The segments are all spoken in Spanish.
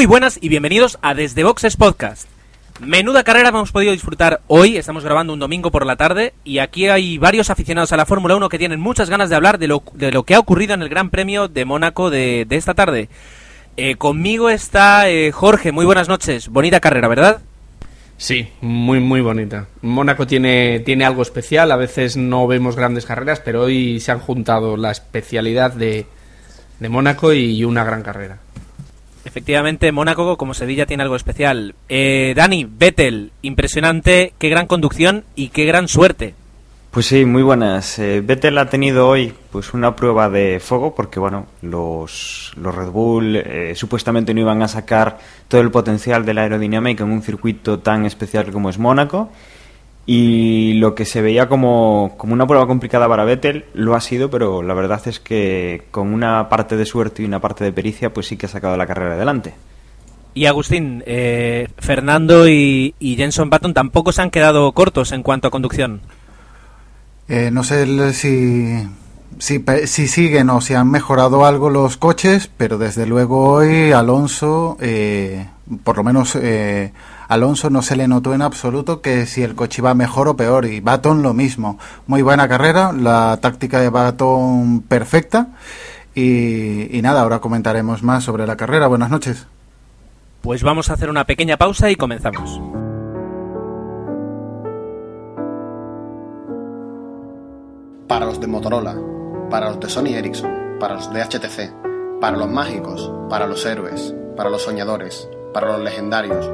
Muy buenas y bienvenidos a Desde Boxes Podcast. Menuda carrera hemos podido disfrutar hoy, estamos grabando un domingo por la tarde y aquí hay varios aficionados a la Fórmula 1 que tienen muchas ganas de hablar de lo, de lo que ha ocurrido en el Gran Premio de Mónaco de, de esta tarde. Eh, conmigo está eh, Jorge, muy buenas noches, bonita carrera, ¿verdad? Sí, muy muy bonita. Mónaco tiene, tiene algo especial, a veces no vemos grandes carreras, pero hoy se han juntado la especialidad de, de Mónaco y una gran carrera. Efectivamente, Mónaco, como Sevilla, tiene algo especial. Eh, Dani, Vettel, impresionante, qué gran conducción y qué gran suerte. Pues sí, muy buenas. Eh, Vettel ha tenido hoy pues una prueba de fuego porque bueno, los, los Red Bull eh, supuestamente no iban a sacar todo el potencial de la aerodinámica en un circuito tan especial como es Mónaco y lo que se veía como, como una prueba complicada para Vettel lo ha sido, pero la verdad es que con una parte de suerte y una parte de pericia pues sí que ha sacado la carrera adelante. Y Agustín, eh, Fernando y, y Jenson Button tampoco se han quedado cortos en cuanto a conducción. Eh, no sé si, si, pe- si siguen o si han mejorado algo los coches, pero desde luego hoy Alonso, eh, por lo menos eh, Alonso no se le notó en absoluto que si el coche iba mejor o peor y Baton lo mismo. Muy buena carrera, la táctica de Baton perfecta y, y nada, ahora comentaremos más sobre la carrera. Buenas noches. Pues vamos a hacer una pequeña pausa y comenzamos. para los de Motorola, para los de Sony Ericsson, para los de HTC, para los mágicos, para los héroes, para los soñadores, para los legendarios,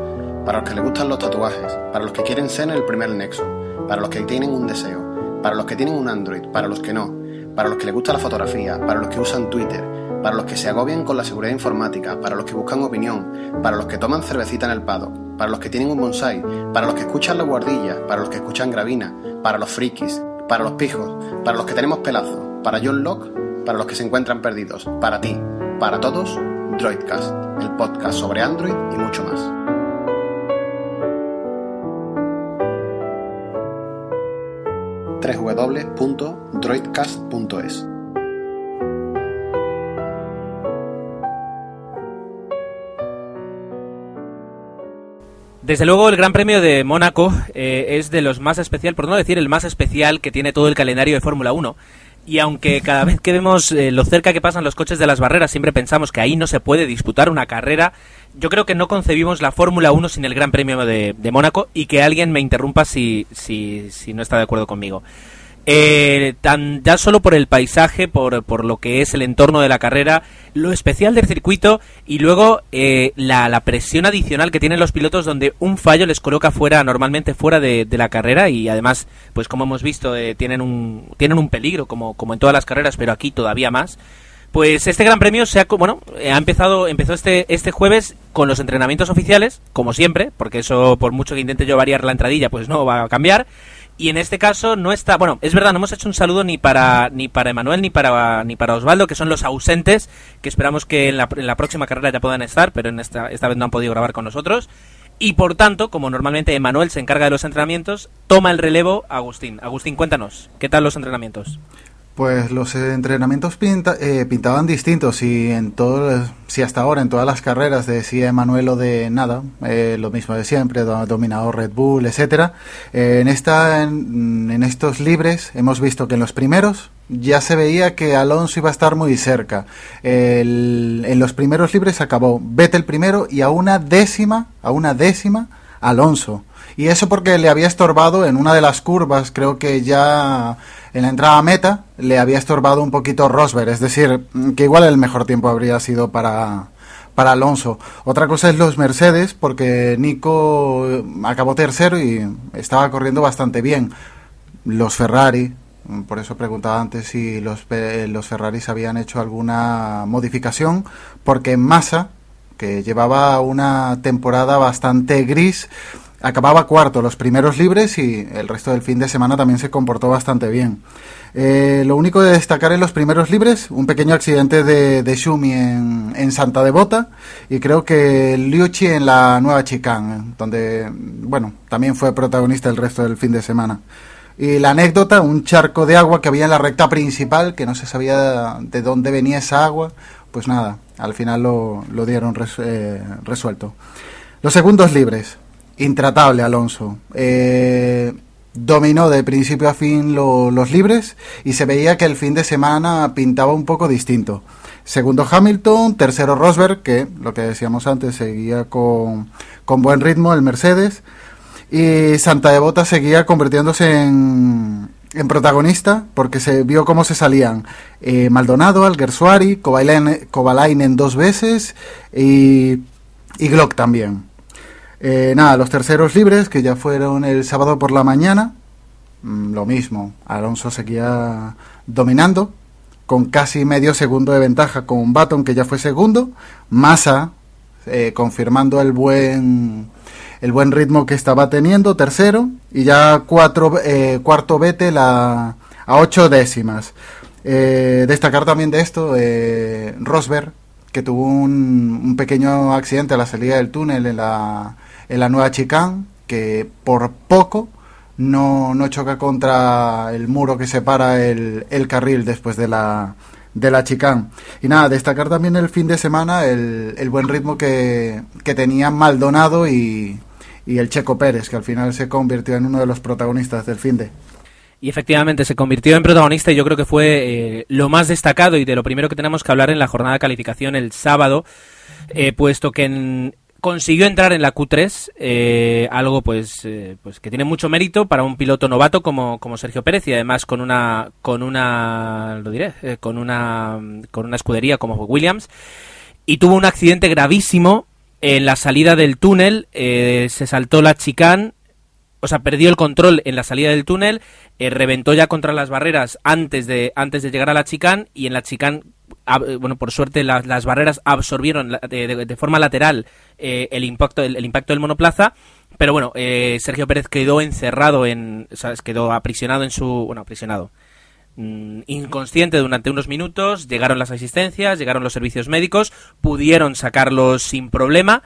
para los que les gustan los tatuajes, para los que quieren ser el primer nexo, para los que tienen un deseo, para los que tienen un Android, para los que no, para los que les gusta la fotografía, para los que usan Twitter, para los que se agobian con la seguridad informática, para los que buscan opinión, para los que toman cervecita en el pado, para los que tienen un bonsai, para los que escuchan la guardilla, para los que escuchan gravina, para los frikis, para los pijos, para los que tenemos pelazo, para John Locke, para los que se encuentran perdidos, para ti, para todos, Droidcast, el podcast sobre Android y mucho más. www.droidcast.es Desde luego el Gran Premio de Mónaco eh, es de los más especial, por no decir el más especial que tiene todo el calendario de Fórmula 1. Y aunque cada vez que vemos eh, lo cerca que pasan los coches de las barreras, siempre pensamos que ahí no se puede disputar una carrera, yo creo que no concebimos la Fórmula 1 sin el Gran Premio de, de Mónaco y que alguien me interrumpa si, si, si no está de acuerdo conmigo. Eh, tan, ya solo por el paisaje, por, por lo que es el entorno de la carrera, lo especial del circuito y luego eh, la, la presión adicional que tienen los pilotos donde un fallo les coloca fuera, normalmente fuera de, de la carrera y además, pues como hemos visto, eh, tienen, un, tienen un peligro como, como en todas las carreras, pero aquí todavía más. Pues este Gran Premio se ha, bueno, eh, ha empezado, empezó este, este jueves con los entrenamientos oficiales, como siempre, porque eso por mucho que intente yo variar la entradilla, pues no va a cambiar. Y en este caso no está, bueno, es verdad, no hemos hecho un saludo ni para ni para Emanuel ni para ni para Osvaldo, que son los ausentes, que esperamos que en la, en la próxima carrera ya puedan estar, pero en esta esta vez no han podido grabar con nosotros. Y por tanto, como normalmente Emanuel se encarga de los entrenamientos, toma el relevo Agustín. Agustín, cuéntanos, ¿qué tal los entrenamientos? Pues los entrenamientos pinta- eh, pintaban distintos y en todo, si hasta ahora en todas las carreras decía Emanuel o de nada, eh, lo mismo de siempre, do- dominador Red Bull, etcétera. Eh, en esta, en, estos libres hemos visto que en los primeros ya se veía que Alonso iba a estar muy cerca. En los primeros libres acabó Vettel primero y a una décima, a una décima Alonso. Y eso porque le había estorbado en una de las curvas, creo que ya en la entrada a meta, le había estorbado un poquito Rosberg. Es decir, que igual el mejor tiempo habría sido para, para Alonso. Otra cosa es los Mercedes, porque Nico eh, acabó tercero y estaba corriendo bastante bien. Los Ferrari, por eso preguntaba antes si los, pe- los Ferraris habían hecho alguna modificación, porque Massa, que llevaba una temporada bastante gris, acababa cuarto los primeros libres y el resto del fin de semana también se comportó bastante bien. Eh, lo único de destacar en los primeros libres, un pequeño accidente de, de Shumi en, en, Santa Devota y creo que Liuchi en la Nueva Chicán, donde, bueno, también fue protagonista el resto del fin de semana. Y la anécdota, un charco de agua que había en la recta principal, que no se sabía de dónde venía esa agua, pues nada, al final lo, lo dieron eh, resuelto. Los segundos libres, intratable Alonso. Eh, dominó de principio a fin lo, los libres y se veía que el fin de semana pintaba un poco distinto. Segundo Hamilton, tercero Rosberg, que lo que decíamos antes seguía con, con buen ritmo el Mercedes. Y Santa Devota seguía convirtiéndose en, en protagonista porque se vio cómo se salían eh, Maldonado, Alguersuari, Kovalainen dos veces y, y Glock también. Eh, nada, los terceros libres que ya fueron el sábado por la mañana, mm, lo mismo, Alonso seguía dominando con casi medio segundo de ventaja con Baton que ya fue segundo, Massa eh, confirmando el buen el buen ritmo que estaba teniendo, tercero, y ya cuatro, eh, cuarto Vettel a, a ocho décimas. Eh, destacar también de esto, eh, Rosberg, que tuvo un, un, pequeño accidente a la salida del túnel en la, en la nueva chicane, que por poco no, no choca contra el muro que separa el, el carril después de la, de la chicane. Y nada, destacar también el fin de semana el, el buen ritmo que, que tenían Maldonado y, y el Checo Pérez, que al final se convirtió en uno de los protagonistas del fin de. Y efectivamente se convirtió en protagonista y yo creo que fue eh, lo más destacado y de lo primero que tenemos que hablar en la jornada de calificación el sábado, eh, puesto que en, consiguió entrar en la Q3, eh, algo pues, eh, pues que tiene mucho mérito para un piloto novato como, como Sergio Pérez y además con una con una lo diré, eh, con una con una escudería como Williams. Y tuvo un accidente gravísimo en la salida del túnel eh, se saltó la chicane, o sea, perdió el control en la salida del túnel, reventó ya contra las barreras antes de, antes de llegar a la chicane y en la chicane, bueno, por suerte la, las barreras absorbieron de, de, forma lateral eh, el, impacto, el, impacto del monoplaza, pero bueno, eh, Sergio Pérez quedó encerrado en, o sea, quedó aprisionado en su, bueno, aprisionado, Mm, inconsciente durante unos minutos, llegaron las asistencias, llegaron los servicios médicos, pudieron sacarlos sin problema.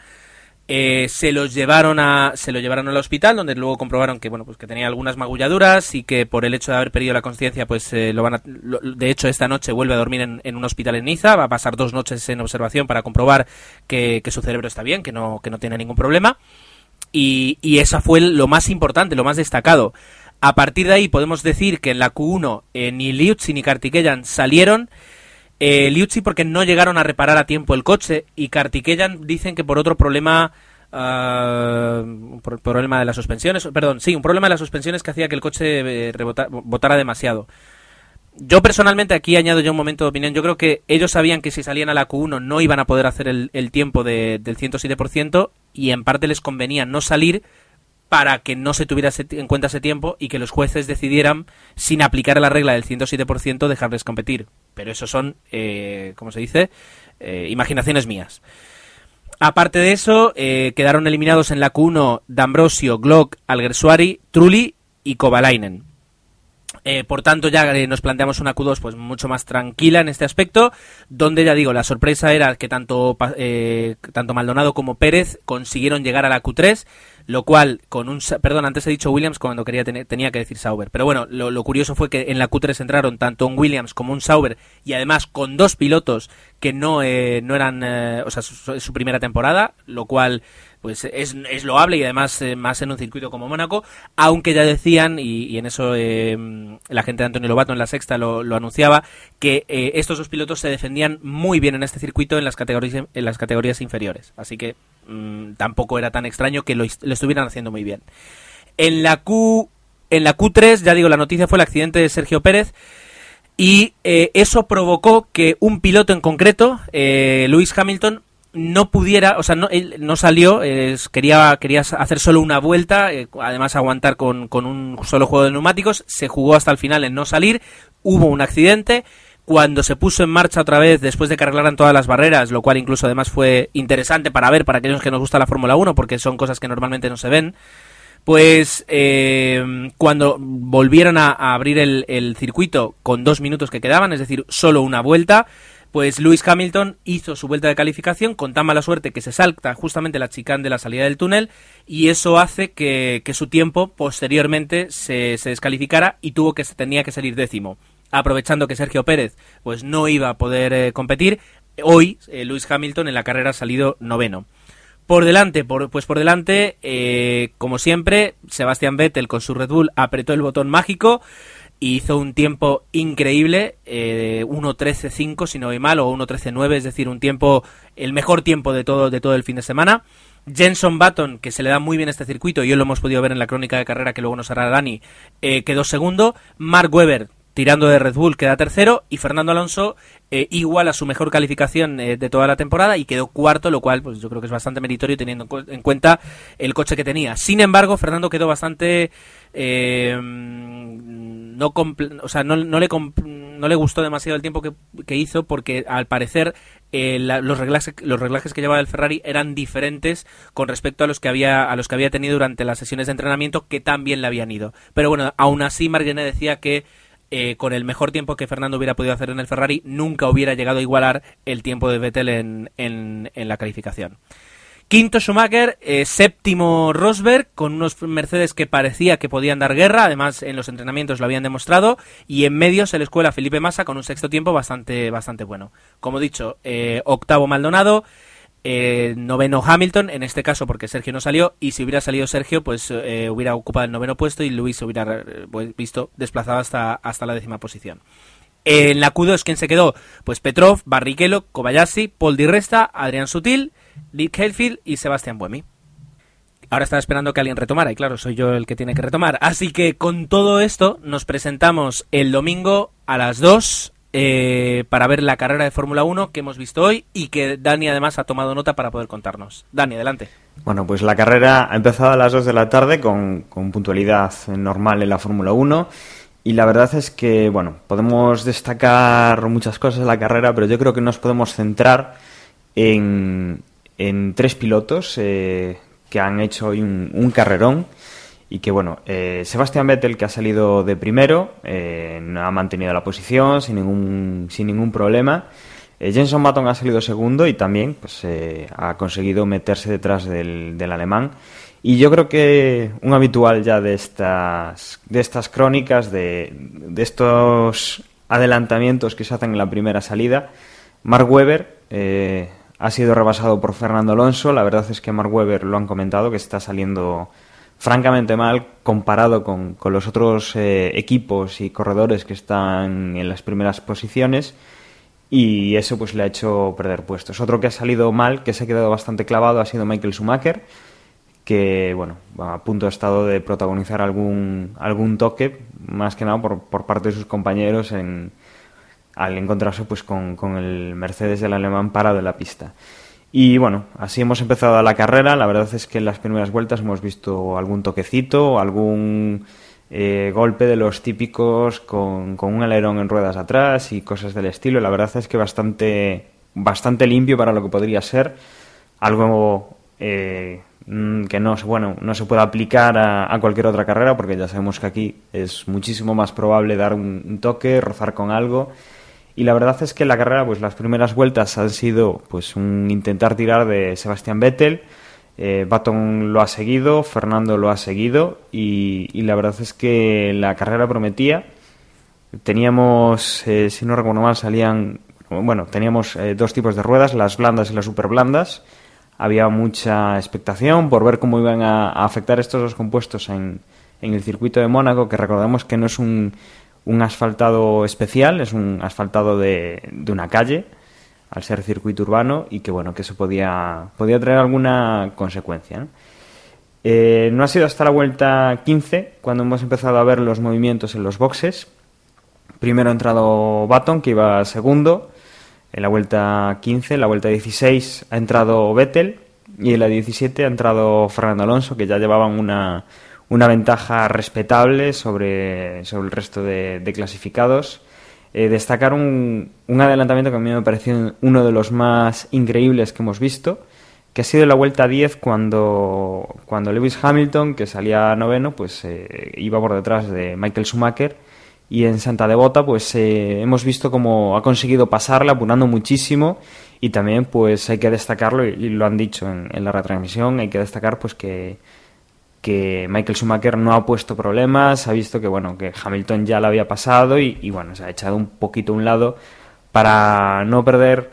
Eh, se los llevaron a se lo llevaron al hospital donde luego comprobaron que bueno pues que tenía algunas magulladuras y que por el hecho de haber perdido la conciencia pues eh, lo van a, lo, de hecho esta noche vuelve a dormir en, un hospital en Niza. Va a pasar dos noches en observación para comprobar que, que su cerebro está bien que no que no tiene ningún problema. Y, y esa fue lo más importante lo más destacado. A partir de ahí podemos decir que en la Q1 eh, ni Liuzzi ni Kartikeyan salieron. Eh, Liuzzi porque no llegaron a reparar a tiempo el coche y Kartikeyan dicen que por otro problema... Uh, por problema de las suspensiones, perdón, sí, un problema de las suspensiones que hacía que el coche eh, rebota, botara demasiado. Yo personalmente aquí añado yo un momento de opinión. Yo creo que ellos sabían que si salían a la Q1 no iban a poder hacer el, tiempo de, del 107% y en parte les convenía no salir para que no se tuviera en cuenta ese tiempo y que los jueces decidieran, sin aplicar la regla del 107%, dejarles competir. Pero eso son, eh, ¿cómo se dice? Eh, imaginaciones mías. Aparte de eso, eh, quedaron eliminados en la Q1 D'Ambrosio, Glock, Alguersuari, Trulli y Kovalainen. Eh, por tanto, ya nos planteamos una Q2 pues mucho más tranquila en este aspecto, donde ya digo, la sorpresa era que tanto, tanto Maldonado como Pérez consiguieron llegar a la Q3 lo cual con un perdón antes he dicho Williams cuando quería tener, tenía que decir Sauber. Pero bueno lo, curioso fue que en la Q3 entraron tanto un Williams como un Sauber y además con dos pilotos que no eh, no eran eh, o sea su, su, primera temporada lo cual pues es, es loable y además eh, más en un circuito como Mónaco aunque ya decían y, en eso la gente de Antonio Lobato en la sexta lo, anunciaba que estos dos pilotos se defendían muy bien en este circuito en las categorías en las categorías inferiores así que mmm, tampoco era tan extraño que lo, lo, estuvieran haciendo muy bien. En la Q en la Q3, ya digo, la noticia fue el accidente de Sergio Pérez y eh, eso provocó que un piloto en concreto, eh, Lewis Hamilton, no pudiera, o sea, no, no salió, quería, quería hacer solo una vuelta, eh, además aguantar con, con un solo juego de neumáticos, se jugó hasta el final en no salir, hubo un accidente, cuando se puso en marcha otra vez después de que arreglaran todas las barreras, lo cual incluso además fue interesante para ver para aquellos que nos gusta la Fórmula 1 porque son cosas que normalmente no se ven. Pues eh, cuando volvieron a, abrir el circuito con dos minutos que quedaban, es decir, solo una vuelta, pues Lewis Hamilton hizo su vuelta de calificación con tan mala suerte que se salta justamente la chicane de la salida del túnel y eso hace que, que su tiempo posteriormente se, se, descalificara y tuvo que tenía que salir décimo. Aprovechando que Sergio Pérez pues no iba a poder eh, competir, hoy eh, Lewis Hamilton en la carrera ha salido noveno. Por delante, por, pues por delante, eh, como siempre, Sebastián Vettel con su Red Bull apretó el botón mágico y hizo un tiempo increíble, eh, 1.13.5 si no voy mal, o 1.13.9, es decir, un tiempo, el mejor tiempo de todo, de todo el fin de semana. Jenson Button, que se le da muy bien este circuito, y hoy lo hemos podido ver en la crónica de carrera que luego nos hará Dani, eh, quedó segundo. Mark Webber, tirando de Red Bull, queda tercero, y Fernando Alonso eh, igual a su mejor calificación eh, de toda la temporada y quedó cuarto, lo cual pues yo creo que es bastante meritorio teniendo en cuenta el coche que tenía. Sin embargo, Fernando quedó bastante eh, no, o sea, no, no, le no le gustó demasiado el tiempo que, hizo porque al parecer eh, la, los, reglajes, los reglajes que llevaba el Ferrari eran diferentes con respecto a los que había a los que había tenido durante las sesiones de entrenamiento que también le habían ido. Pero bueno, aún así Marguerite decía que eh, con el mejor tiempo que Fernando hubiera podido hacer en el Ferrari nunca hubiera llegado a igualar el tiempo de Vettel en, en, en la calificación. Quinto Schumacher, eh, séptimo Rosberg, con unos Mercedes que parecía que podían dar guerra, además en los entrenamientos lo habían demostrado, y en medio se le escuela Felipe Massa con un sexto tiempo bastante, bastante bueno. Como dicho, eh, octavo Maldonado, eh, noveno Hamilton, en este caso porque Sergio no salió, y si hubiera salido Sergio, pues eh, hubiera ocupado el noveno puesto y Luis se hubiera pues, visto desplazado hasta, hasta la décima posición. En la Q2, ¿quién se quedó? Pues Petrov, Barrichello, Kobayashi, Paul Di Resta, Adrián Sutil, Nick Helfield y Sebastián Buemi. Ahora estaba esperando que alguien retomara, y claro, soy yo el que tiene que retomar. Así que con todo esto nos presentamos el domingo a las 2 eh, para ver la carrera de Fórmula 1 que hemos visto hoy y que Dani además ha tomado nota para poder contarnos. Dani, adelante. Bueno, pues la carrera ha empezado a las 2 de la tarde con, con puntualidad normal en la Fórmula 1. Y la verdad es que, bueno, podemos destacar muchas cosas de la carrera, pero yo creo que nos podemos centrar en, en tres pilotos eh, que han hecho hoy un, un, carrerón y que bueno, eh, Sebastián Vettel que ha salido de primero, eh, ha mantenido la posición sin ningún, sin ningún problema. Eh, Jenson Button ha salido segundo y también pues, ha conseguido meterse detrás del, del, alemán. Y yo creo que un habitual ya de estas, de estas crónicas, de, de estos adelantamientos que se hacen en la primera salida, Mark Webber ha sido rebasado por Fernando Alonso. La verdad es que Mark Webber lo han comentado, que está saliendo francamente mal comparado con, con los otros eh, equipos y corredores que están en las primeras posiciones y eso pues le ha hecho perder puestos. Otro que ha salido mal, que se ha quedado bastante clavado, ha sido Michael Schumacher, que bueno, a punto ha estado de protagonizar algún, algún toque, más que nada por, por parte de sus compañeros en, al encontrarse pues con, con, el Mercedes del alemán parado en la pista. Y bueno, así hemos empezado la carrera. La verdad es que en las primeras vueltas hemos visto algún toquecito, algún eh, golpe de los típicos con, con, un alerón en ruedas atrás y cosas del estilo. La verdad es que bastante, bastante limpio para lo que podría ser. Algo eh, que no, bueno, no se puede aplicar a, a, cualquier otra carrera porque ya sabemos que aquí es muchísimo más probable dar un, un toque, rozar con algo y la verdad es que la carrera, pues las primeras vueltas han sido pues un intentar tirar de Sebastián Vettel. Eh, Baton lo ha seguido, Fernando lo ha seguido y, y, la verdad es que la carrera prometía. Teníamos, eh, si no recuerdo mal, salían, bueno, teníamos eh, dos tipos de ruedas, las blandas y las super blandas. Había mucha expectación por ver cómo iban a, a afectar estos dos compuestos en, en el circuito de Mónaco, que recordamos que no es un un asfaltado especial, es un asfaltado de, de, una calle, al ser circuito urbano, y que bueno, que eso podía, podía traer alguna consecuencia. ¿no? Eh, no ha sido hasta la vuelta 15 cuando hemos empezado a ver los movimientos en los boxes. Primero ha entrado Baton, que iba segundo. En la vuelta 15, en la vuelta 16 ha entrado Vettel. Y en la 17 ha entrado Fernando Alonso, que ya llevaban una, una ventaja respetable sobre, sobre el resto de, clasificados. Eh, destacar un, un, adelantamiento que a mí me pareció uno de los más increíbles que hemos visto, que que ha sido la vuelta 10 cuando, cuando Lewis Hamilton, que salía noveno, pues eh, iba por detrás de Michael Schumacher y en Santa Devota pues eh, hemos visto cómo ha conseguido pasarla apurando muchísimo y también pues hay que destacarlo y, lo han dicho en, en, la retransmisión hay que destacar pues que que Michael Schumacher no ha puesto problemas ha visto que bueno que Hamilton ya la había pasado y, y bueno se ha echado un poquito a un lado para no perder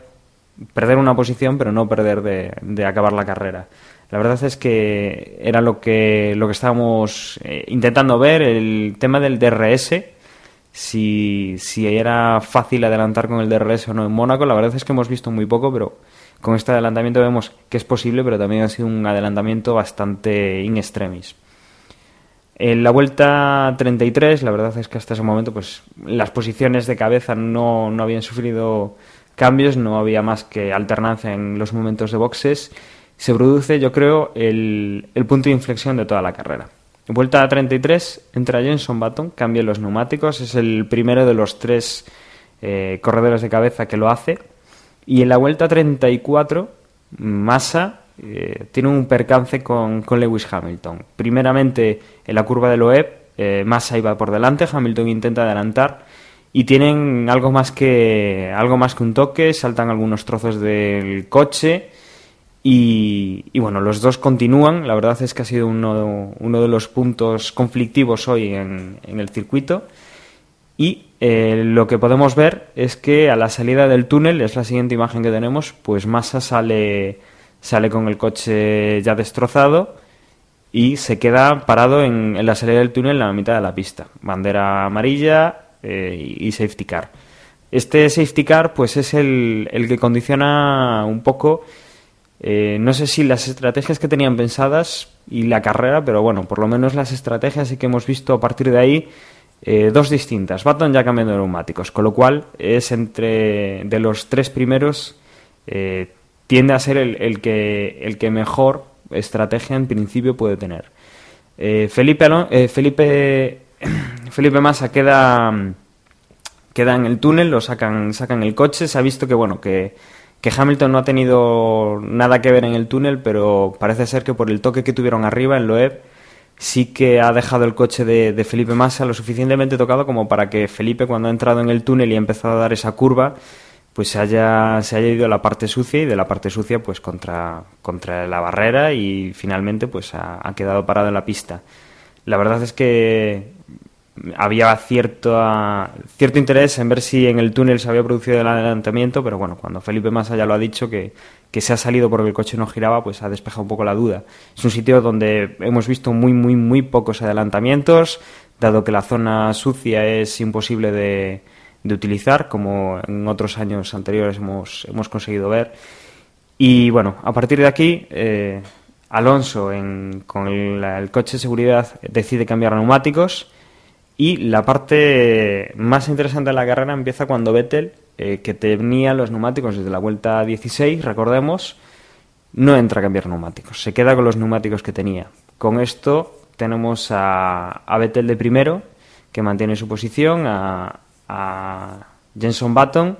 perder una posición pero no perder de, de acabar la carrera la verdad es que era lo que lo que estábamos eh, intentando ver el tema del DRS si, si era fácil adelantar con el DRS o no en Mónaco. La verdad es que hemos visto muy poco, pero con este adelantamiento vemos que es posible, pero también ha sido un adelantamiento bastante in extremis. En la vuelta 33, la verdad es que hasta ese momento pues las posiciones de cabeza no, no habían sufrido cambios, no había más que alternancia en los momentos de boxes. Se produce, yo creo, el, el punto de inflexión de toda la carrera. Vuelta a 33, entra Jenson Button, cambia los neumáticos, es el primero de los tres eh, corredores de cabeza que lo hace. Y en la vuelta 34, Massa eh, tiene un percance con, Lewis Hamilton. Primeramente, en la curva de Loeb, eh, Massa iba por delante, Hamilton intenta adelantar y tienen algo más que algo más que un toque, saltan algunos trozos del coche y, bueno, los dos continúan. La verdad es que ha sido uno, uno de los puntos conflictivos hoy en, en el circuito. Y eh, lo que podemos ver es que a la salida del túnel, es la siguiente imagen que tenemos, pues Massa sale, sale con el coche ya destrozado y se queda parado en, en la salida del túnel en la mitad de la pista. Bandera amarilla eh, y safety car. Este safety car pues es el, el que condiciona un poco eh, no sé si las estrategias que tenían pensadas y la carrera, pero bueno, por lo menos las estrategias que hemos visto a partir de ahí eh, dos distintas. Baton ya cambiando de neumáticos, con lo cual es entre de los tres primeros eh, tiende a ser el, que, el que mejor estrategia en principio puede tener. Eh, Felipe, Felipe, Felipe Massa queda, queda en el túnel, lo sacan, sacan el coche, se ha visto que bueno que que Hamilton no ha tenido nada que ver en el túnel, pero parece ser que por el toque que tuvieron arriba en Loeb sí que ha dejado el coche de, Felipe Massa lo suficientemente tocado como para que Felipe cuando ha entrado en el túnel y ha empezado a dar esa curva pues se haya, se haya ido a la parte sucia y de la parte sucia pues contra, contra la barrera y finalmente pues ha quedado parado en la pista. La verdad es que había cierto, cierto interés en ver si en el túnel se había producido el adelantamiento, pero bueno, cuando Felipe Massa ya lo ha dicho que, que se ha salido porque el coche no giraba, pues ha despejado un poco la duda. Es un sitio donde hemos visto muy, muy, muy pocos adelantamientos, dado que la zona sucia es imposible de, de utilizar, como en otros años anteriores hemos, hemos conseguido ver. Y bueno, a partir de aquí, eh, Alonso en, con el, el coche de seguridad decide cambiar neumáticos y la parte más interesante de la carrera empieza cuando Vettel, eh, que tenía los neumáticos desde la vuelta 16, recordemos, no entra a cambiar neumáticos, se queda con los neumáticos que tenía. Con esto tenemos a, Vettel de primero, que mantiene su posición, a, a Jenson Button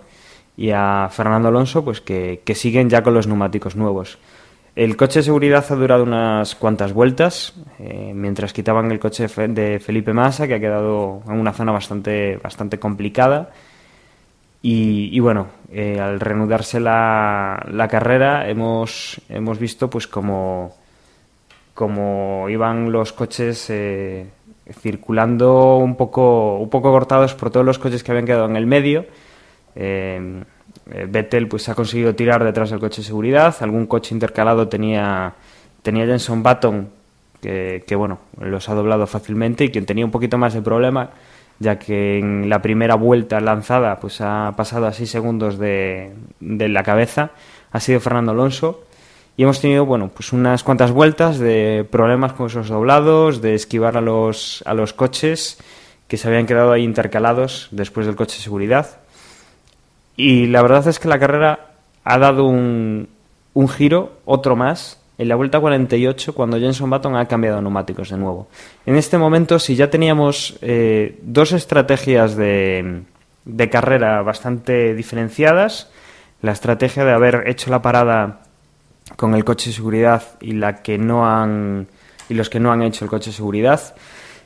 y a Fernando Alonso, pues que siguen ya con los neumáticos nuevos. El coche de seguridad ha durado unas cuantas vueltas, eh, mientras quitaban el coche de Felipe Massa, que ha quedado en una zona bastante, bastante complicada. Y, y bueno, eh, al reanudarse la, la, carrera hemos, hemos visto pues como, como iban los coches eh, circulando un poco, un poco cortados por todos los coches que habían quedado en el medio. Eh, Vettel pues ha conseguido tirar detrás del coche de seguridad, algún coche intercalado tenía, tenía Jenson Button que, que, bueno, los ha doblado fácilmente y quien tenía un poquito más de problema, ya que en la primera vuelta lanzada pues ha pasado a 6 segundos de, de la cabeza, ha sido Fernando Alonso. Y hemos tenido bueno pues unas cuantas vueltas de problemas con esos doblados, de esquivar a los, a los coches que se habían quedado ahí intercalados después del coche de seguridad y la verdad es que la carrera ha dado un, un giro, otro más, en la vuelta 48 cuando Jenson Button ha cambiado neumáticos de nuevo. En este momento, si ya teníamos eh, dos estrategias de, de, carrera bastante diferenciadas, la estrategia de haber hecho la parada con el coche de seguridad y la que no han y los que no han hecho el coche de seguridad.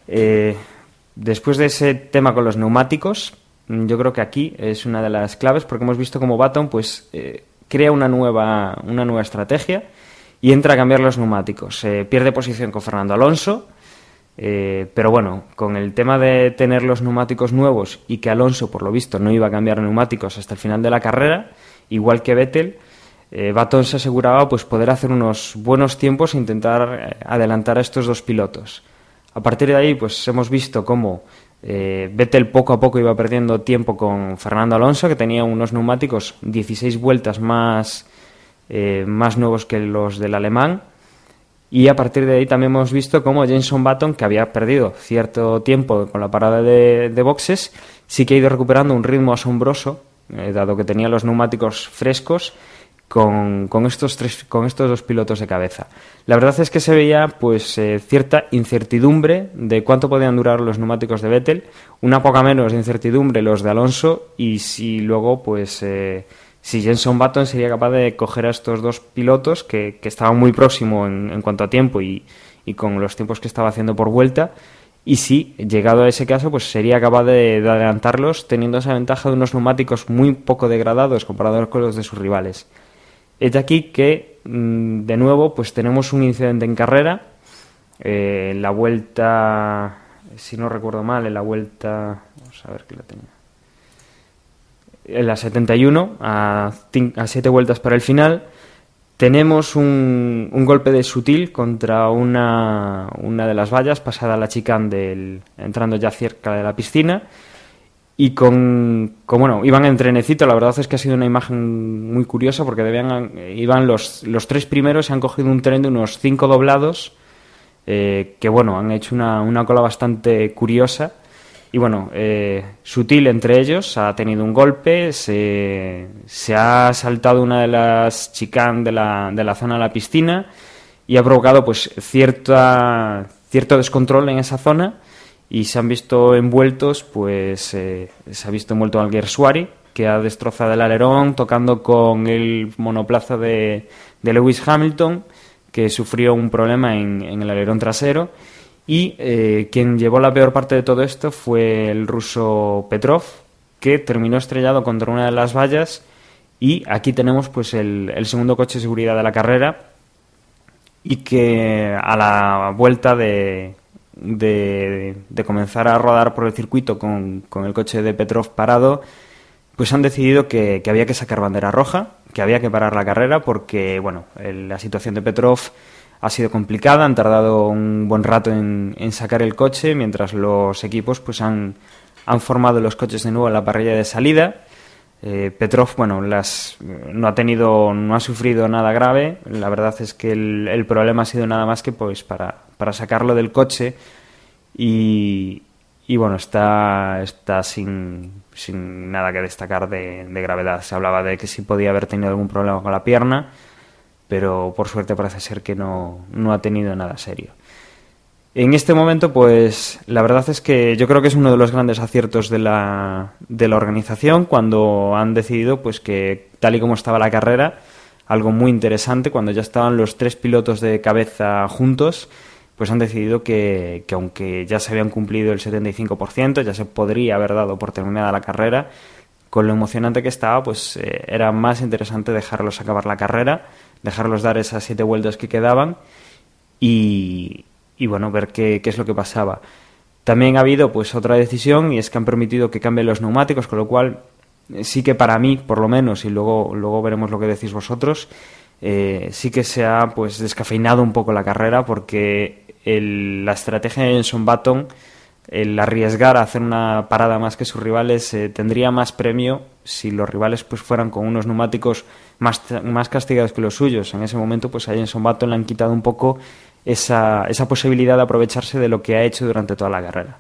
Eh, después de ese tema con los neumáticos, yo creo que aquí es una de las claves porque hemos visto como Baton pues eh, crea una nueva una nueva estrategia y entra a cambiar los neumáticos. Eh, pierde posición con Fernando Alonso, pero bueno, con el tema de tener los neumáticos nuevos y que Alonso, por lo visto, no iba a cambiar neumáticos hasta el final de la carrera, igual que Vettel, eh, Baton se aseguraba pues poder hacer unos buenos tiempos e intentar eh, adelantar a estos dos pilotos. A partir de ahí pues hemos visto cómo eh, Vettel poco a poco iba perdiendo tiempo con Fernando Alonso, que tenía unos neumáticos 16 vueltas más, eh, más nuevos que los del alemán. Y a partir de ahí también hemos visto cómo Jenson Button, que había perdido cierto tiempo con la parada de, de boxes, sí que ha ido recuperando un ritmo asombroso, dado que tenía los neumáticos frescos con, con, estos tres, con estos dos pilotos de cabeza. La verdad es que se veía pues eh, cierta incertidumbre de cuánto podían durar los neumáticos de Vettel, una poca menos de incertidumbre los de Alonso y si luego pues eh, si Jenson Button sería capaz de coger a estos dos pilotos que, que estaban muy próximos en, en, cuanto a tiempo y, con los tiempos que estaba haciendo por vuelta y si llegado a ese caso pues sería capaz de, de adelantarlos teniendo esa ventaja de unos neumáticos muy poco degradados comparados con los de sus rivales. Es de aquí que, mm, de nuevo, pues tenemos un incidente en carrera. Eh, en la vuelta, si no recuerdo mal, en la vuelta. Vamos a ver qué la tenía. En la 71, a, a siete vueltas para el final, tenemos un, un, golpe de sutil contra una, una de las vallas, pasada la chicane del, entrando ya cerca de la piscina y con, bueno, iban en trenecito, la verdad es que ha sido una imagen muy curiosa porque debían, iban los, los tres primeros, se han cogido un tren de unos cinco doblados, eh, que bueno, han hecho una, una, cola bastante curiosa. Y bueno, eh, Sutil entre ellos ha tenido un golpe, se, se ha saltado una de las chicán de la, de la zona de la piscina y ha provocado pues cierta, cierto descontrol en esa zona y se han visto envueltos, pues eh, se ha visto envuelto al Gersuari, que ha destrozado el alerón tocando con el monoplaza de, Lewis Hamilton, que sufrió un problema en, el alerón trasero. Y eh, quien llevó la peor parte de todo esto fue el ruso Petrov, que terminó estrellado contra una de las vallas. Y aquí tenemos pues el segundo coche de seguridad de la carrera y que a la vuelta de, de, de, comenzar a rodar por el circuito con, con, el coche de Petrov parado, pues han decidido que, que, había que sacar bandera roja, que había que parar la carrera porque, bueno, la situación de Petrov ha sido complicada, han tardado un buen rato en, en, sacar el coche, mientras los equipos pues han, han formado los coches de nuevo en la parrilla de salida. Eh, Petrov, bueno, las, no ha tenido, no ha sufrido nada grave. La verdad es que el, el problema ha sido nada más que pues para, para sacarlo del coche y, y bueno, está, está sin, sin, nada que destacar de, de, gravedad. Se hablaba de que sí podía haber tenido algún problema con la pierna, pero por suerte parece ser que no, no ha tenido nada serio. En este momento, pues la verdad es que yo creo que es uno de los grandes aciertos de la, de la organización cuando han decidido pues que tal y como estaba la carrera, algo muy interesante, cuando ya estaban los tres pilotos de cabeza juntos, pues han decidido que, que, aunque ya se habían cumplido el 75%, ya se podría haber dado por terminada la carrera, con lo emocionante que estaba, pues eh, era más interesante dejarlos acabar la carrera, dejarlos dar esas siete vueltas que quedaban y, y bueno, ver qué, qué, es lo que pasaba. También ha habido pues otra decisión y es que han permitido que cambien los neumáticos, con lo cual eh, sí que para mí, por lo menos, y luego, luego veremos lo que decís vosotros, eh, sí que se ha pues descafeinado un poco la carrera porque el, la estrategia de Jenson Button, el arriesgar a hacer una parada más que sus rivales, eh, tendría más premio si los rivales pues fueran con unos neumáticos más, más castigados que los suyos. En ese momento, pues a Jenson Button le han quitado un poco esa, esa posibilidad de aprovecharse de lo que ha hecho durante toda la carrera.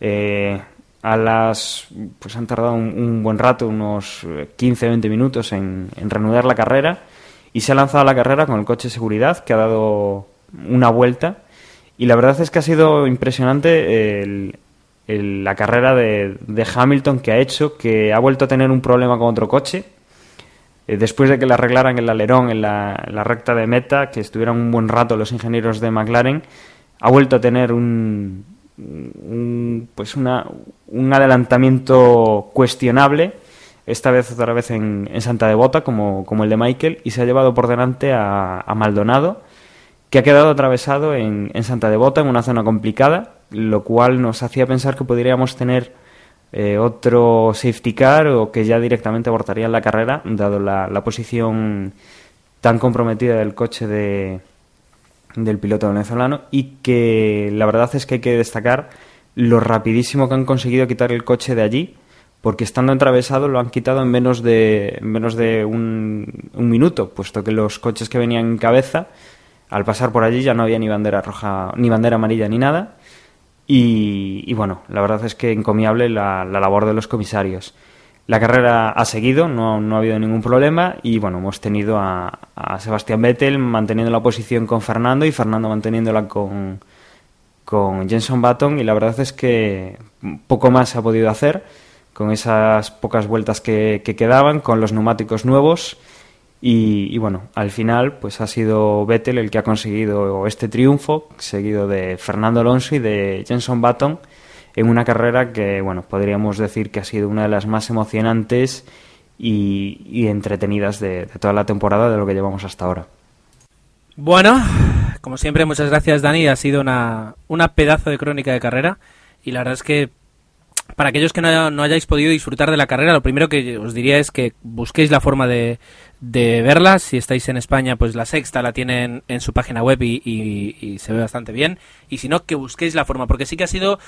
Eh, a las pues han tardado un, buen rato, unos 15-20 minutos en, en reanudar la carrera y se ha lanzado a la carrera con el coche de seguridad que ha dado una vuelta y la verdad es que ha sido impresionante el, la carrera de, Hamilton que ha hecho, que ha vuelto a tener un problema con otro coche. eh, después de que le arreglaran el alerón en la, recta de meta, que estuvieran un buen rato los ingenieros de McLaren, ha vuelto a tener un, pues una, un adelantamiento cuestionable, esta vez otra vez en, Santa Devota, como, como, el de Michael, y se ha llevado por delante a, Maldonado, que ha quedado atravesado en, en Santa Devota, en una zona complicada, lo cual nos hacía pensar que podríamos tener eh, otro safety car o que ya directamente abortarían la carrera, dado la, posición tan comprometida del coche de, del piloto venezolano y que la verdad es que hay que destacar lo rapidísimo que han conseguido quitar el coche de allí porque estando atravesado lo han quitado en menos de menos de un, un, minuto puesto que los coches que venían en cabeza al pasar por allí ya no había ni bandera roja ni bandera amarilla ni nada y, bueno, la verdad es que encomiable la, labor de los comisarios. La carrera ha seguido, no, no, ha habido ningún problema y bueno, hemos tenido a, Sebastián Vettel manteniendo la posición con Fernando y Fernando manteniéndola con, con Jenson Button y la verdad es que poco más se ha podido hacer con esas pocas vueltas que quedaban, con los neumáticos nuevos y, bueno, al final pues ha sido Vettel el que ha conseguido este triunfo, seguido de Fernando Alonso y de Jenson Button, en una carrera que, bueno, podríamos decir que ha sido una de las más emocionantes y, entretenidas de, toda la temporada de lo que llevamos hasta ahora. Bueno, como siempre, muchas gracias Dani, ha sido una, una pedazo de crónica de carrera y la verdad es que para aquellos que no, no, hayáis podido disfrutar de la carrera, lo primero que os diría es que busquéis la forma de, de verla. Si estáis en España, pues la sexta la tienen en su página web y, se ve bastante bien. Y si no, que busquéis la forma, porque sí que ha sido,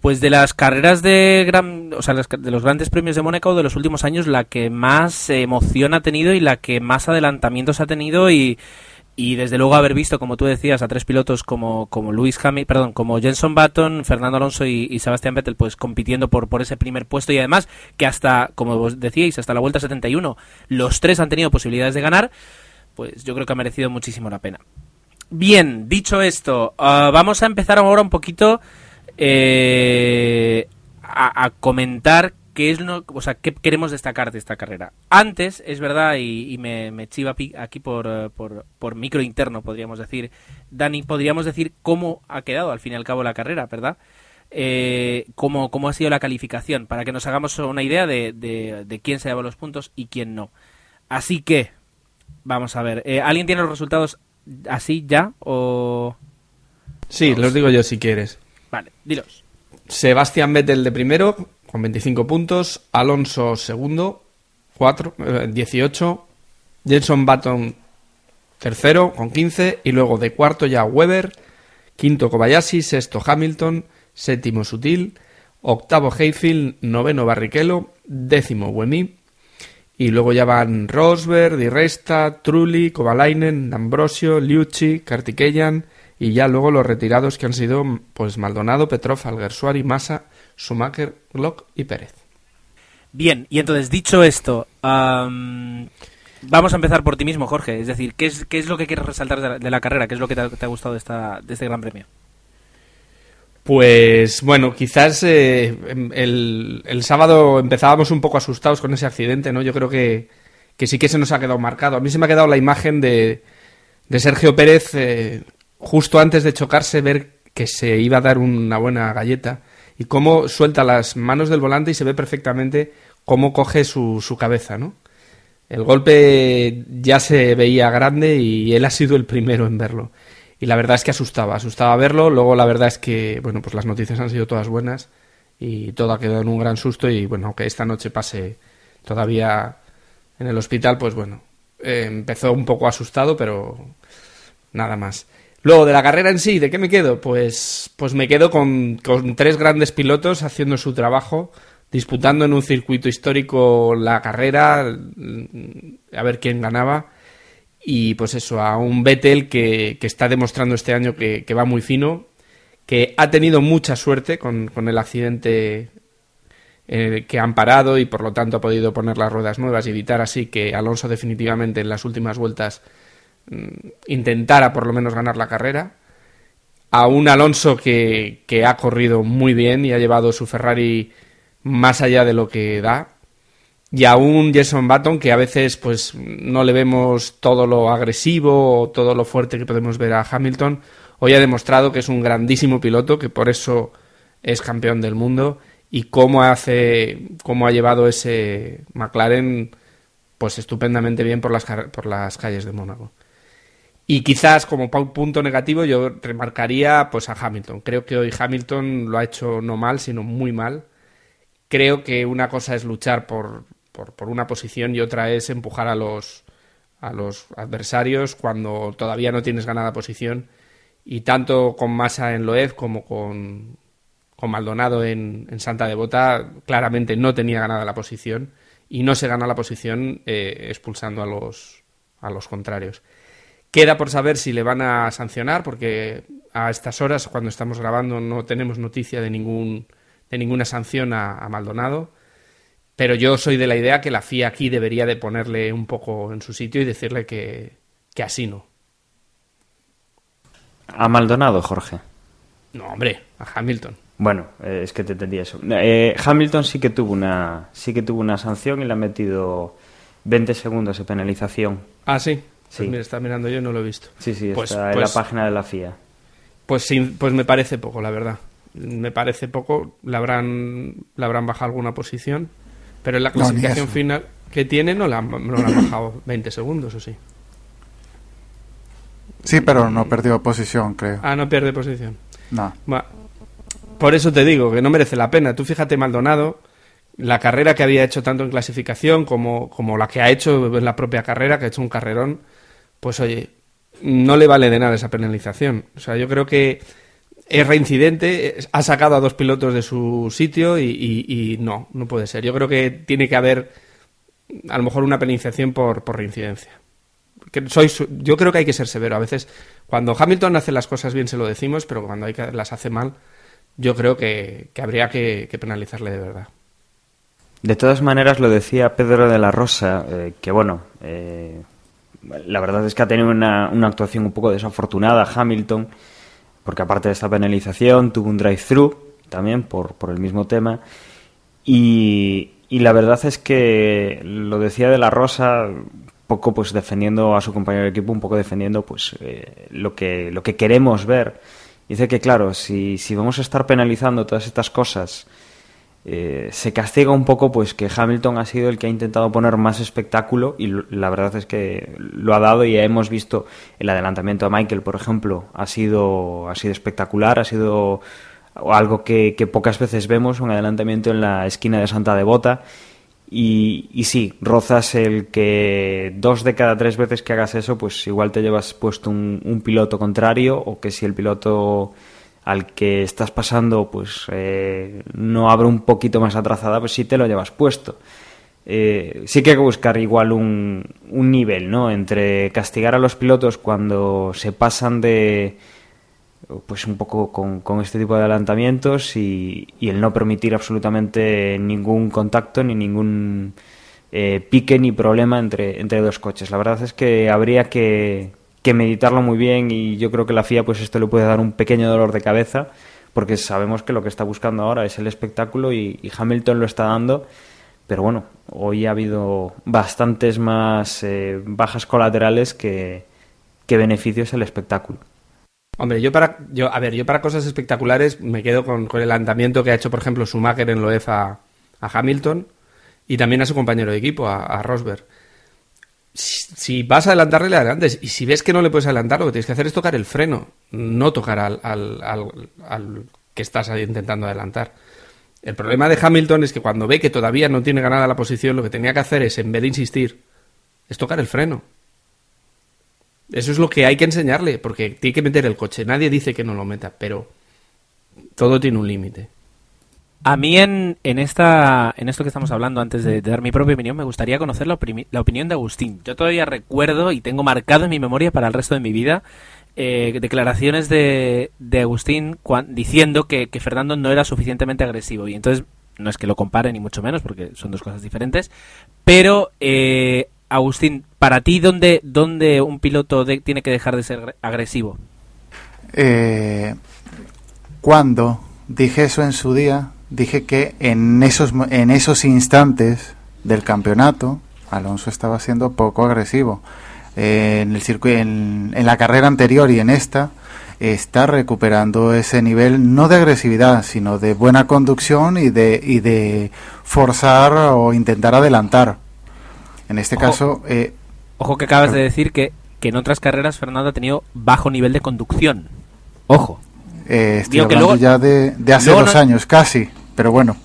pues de las carreras de gran, o sea, de los grandes premios de Mónaco de los últimos años, la que más emoción ha tenido y la que más adelantamientos ha tenido y y desde luego haber visto, como tú decías, a tres pilotos como, como Luis Hamilton, perdón, como Jenson Button, Fernando Alonso y, Sebastián Vettel, pues compitiendo por, por ese primer puesto y además que hasta, como vos decíais, hasta la vuelta 71, los tres han tenido posibilidades de ganar, pues yo creo que ha merecido muchísimo la pena. Bien, dicho esto, ah, vamos a empezar ahora un poquito eh, a comentar qué es lo, o sea, qué queremos destacar de esta carrera. Antes, es verdad, y, me, me, chiva aquí por, eh, por, por, micro interno, podríamos decir, Dani, podríamos decir cómo ha quedado al fin y al cabo la carrera, ¿verdad? Eh, cómo, cómo ha sido la calificación, para que nos hagamos una idea de, de, quién se lleva los puntos y quién no. Así que, vamos a ver, eh, ¿alguien tiene los resultados así ya o...? Sí, los digo yo si quieres. Vale, dilos. Sebastián Vettel de primero, con 25 puntos, Alonso segundo, 4, 18, eh, Jenson Button tercero con 15 y luego de cuarto ya Weber, quinto Kobayashi, sexto Hamilton, séptimo Sutil, octavo Hayfield, noveno Barrichello, décimo Wemi y luego ya van Rosberg, Di Resta, Trulli, Kovalainen, Ambrosio, Liucci, Kartikeyan y ya luego los retirados que han sido pues Maldonado, Petrov, Alguersuari, Massa, Schumacher, Glock y Pérez. Bien, y entonces dicho esto, vamos a empezar por ti mismo, Jorge. Es decir, ¿qué es, qué es lo que quieres resaltar de la, carrera? ¿Qué es lo que te ha, gustado de, esta, de este Gran Premio? Pues bueno, quizás eh, em, el, el, sábado empezábamos un poco asustados con ese accidente, ¿no? Yo creo que, que, sí que se nos ha quedado marcado. A mí se me ha quedado la imagen de, de Sergio Pérez eh, justo antes de chocarse, ver que se iba a dar una buena galleta y cómo suelta las manos del volante y se ve perfectamente cómo coge su, su cabeza, ¿no? El golpe ya se veía grande y él ha sido el primero en verlo. Y la verdad es que asustaba, asustaba verlo. Luego la verdad es que, bueno, pues las noticias han sido todas buenas y todo ha quedado en un gran susto y bueno, aunque esta noche pase todavía en el hospital, pues bueno, eh, empezó un poco asustado, pero nada más. Luego, de la carrera en sí, ¿de qué me quedo? Pues, pues me quedo con, tres grandes pilotos haciendo su trabajo, disputando en un circuito histórico la carrera, a ver quién ganaba. Y pues eso, a un Vettel que, está demostrando este año que, va muy fino, que ha tenido mucha suerte con, el accidente eh, que han parado y por lo tanto ha podido poner las ruedas nuevas y evitar así que Alonso definitivamente en las últimas vueltas Mm, intentara por lo menos ganar la carrera. A un Alonso que, que ha corrido muy bien y ha llevado su Ferrari más allá de lo que da. y a un Jason Button que a veces pues no le vemos todo lo agresivo o todo lo fuerte que podemos ver a Hamilton. Hoy ha demostrado que es un grandísimo piloto, que por eso es campeón del mundo y cómo hace cómo ha llevado ese McLaren pues estupendamente bien por las por las calles de Mónaco. Y quizás como punto negativo yo remarcaría pues a Hamilton. Creo que hoy Hamilton lo ha hecho no mal, sino muy mal. Creo que una cosa es luchar por, por, una posición y otra es empujar a los, a los adversarios cuando todavía no tienes ganada posición. Y tanto con Massa en Loeb como con, con Maldonado en, en, Santa Devota, claramente no tenía ganada la posición y no se gana la posición eh, expulsando a los, a los contrarios. Queda por saber si le van a sancionar, porque a estas horas, cuando estamos grabando, no tenemos noticia de, ningún, de ninguna sanción a, Maldonado. Pero yo soy de la idea que la FIA aquí debería de ponerle un poco en su sitio y decirle que, que así no. ¿A Maldonado, Jorge? No, hombre, a Hamilton. Bueno, eh, es que te entendí eso. Eh, Hamilton sí que tuvo una sí que tuvo una sanción y le ha metido 20 segundos de penalización. Ah, sí. Pues mira, está mirando yo no lo he visto. Sí, sí, pues, está en la pues página de la FIA. Pues sí, pues me parece poco, la verdad. Me parece poco. Le habrán, le habrán bajado alguna posición, pero en la clasificación final que tiene no le han, bajado 20 segundos, ¿o sí? Sí, pero no perdió posición, creo. Ah, no pierde posición. No. Por eso te digo que no merece la pena. Tú fíjate, Maldonado, la carrera que había hecho tanto en clasificación como, como la que ha hecho en la propia carrera, que ha hecho un carrerón pues oye, no le vale de nada esa penalización. O sea, yo creo que es reincidente, ha sacado a dos pilotos de su sitio y, no, no puede ser. Yo creo que tiene que haber a lo mejor una penalización por, por reincidencia. Que soy, yo creo que hay que ser severo. A veces, cuando Hamilton hace las cosas bien se lo decimos, pero cuando hay que, las hace mal, yo creo que, habría que, penalizarle de verdad. De todas maneras, lo decía Pedro de la Rosa, eh, que bueno, eh, la verdad es que ha tenido una, actuación un poco desafortunada Hamilton, porque aparte de esta penalización tuvo un drive-thru también por, por el mismo tema. Y, la verdad es que lo decía de la Rosa, poco pues defendiendo a su compañero de equipo, un poco defendiendo pues eh, lo, que, lo que queremos ver. Dice que claro, si, si vamos a estar penalizando todas estas cosas eh, se castiga un poco pues que Hamilton ha sido el que ha intentado poner más espectáculo y la verdad es que lo ha dado y hemos visto el adelantamiento a Michael por ejemplo ha sido ha sido espectacular ha sido algo que, pocas veces vemos un adelantamiento en la esquina de Santa Devota. Y, y sí, rozas el que dos de cada tres veces que hagas eso, pues igual te llevas puesto un piloto contrario o que si el piloto al que estás pasando pues eh, no abre un poquito más atrasada, pues sí te lo llevas puesto. Eh, sí que hay que buscar igual un, un, nivel, ¿no? Entre castigar a los pilotos cuando se pasan de pues un poco con, con este tipo de adelantamientos y, y, el no permitir absolutamente ningún contacto ni ningún eh, pique ni problema entre, entre dos coches. La verdad es que habría que, que meditarlo muy bien y yo creo que la FIA pues esto le puede dar un pequeño dolor de cabeza porque sabemos que lo que está buscando ahora es el espectáculo y, Hamilton lo está dando. Pero bueno hoy ha habido bastantes más eh, bajas colaterales que, beneficios al espectáculo. Hombre, yo para, yo, a ver, yo para cosas espectaculares me quedo con, el andamiento que ha hecho, por ejemplo, Schumacher en Loef a, a Hamilton y también a su compañero de equipo, a, a Rosberg si vas a adelantarle, le adelantes. Y si ves que no le puedes adelantar, lo que tienes que hacer es tocar el freno, no tocar al, al, que estás intentando adelantar. El problema de Hamilton es que cuando ve que todavía no tiene ganada la posición, lo que tenía que hacer es, en vez de insistir, es tocar el freno. Eso es lo que hay que enseñarle, porque tiene que meter el coche. Nadie dice que no lo meta, pero todo tiene un límite. A mí en, en, esta, en esto que estamos hablando, antes de, dar mi propia opinión, me gustaría conocer la, la, opinión de Agustín. Yo todavía recuerdo y tengo marcado en mi memoria para el resto de mi vida eh, declaraciones de, de Agustín diciendo que, que, Fernando no era suficientemente agresivo. Y entonces, no es que lo compare ni mucho menos, porque son dos cosas diferentes. Pero, eh, Agustín, para ti, ¿dónde, dónde un piloto tiene que dejar de ser agresivo? Eh, cuando dije eso en su día, dije que en esos, en esos instantes del campeonato, Alonso estaba siendo poco agresivo. Eh, en, el circuito, en, en la carrera anterior y en esta, está recuperando ese nivel no de agresividad, sino de buena conducción y de, y de forzar o intentar adelantar. En este Ojo. caso, eh, Ojo que acabas de decir que, que en otras carreras Fernando ha tenido bajo nivel de conducción. Ojo. eh, estoy Digo que hablando luego- ya de, de hace luego dos no- años, casi, pero bueno.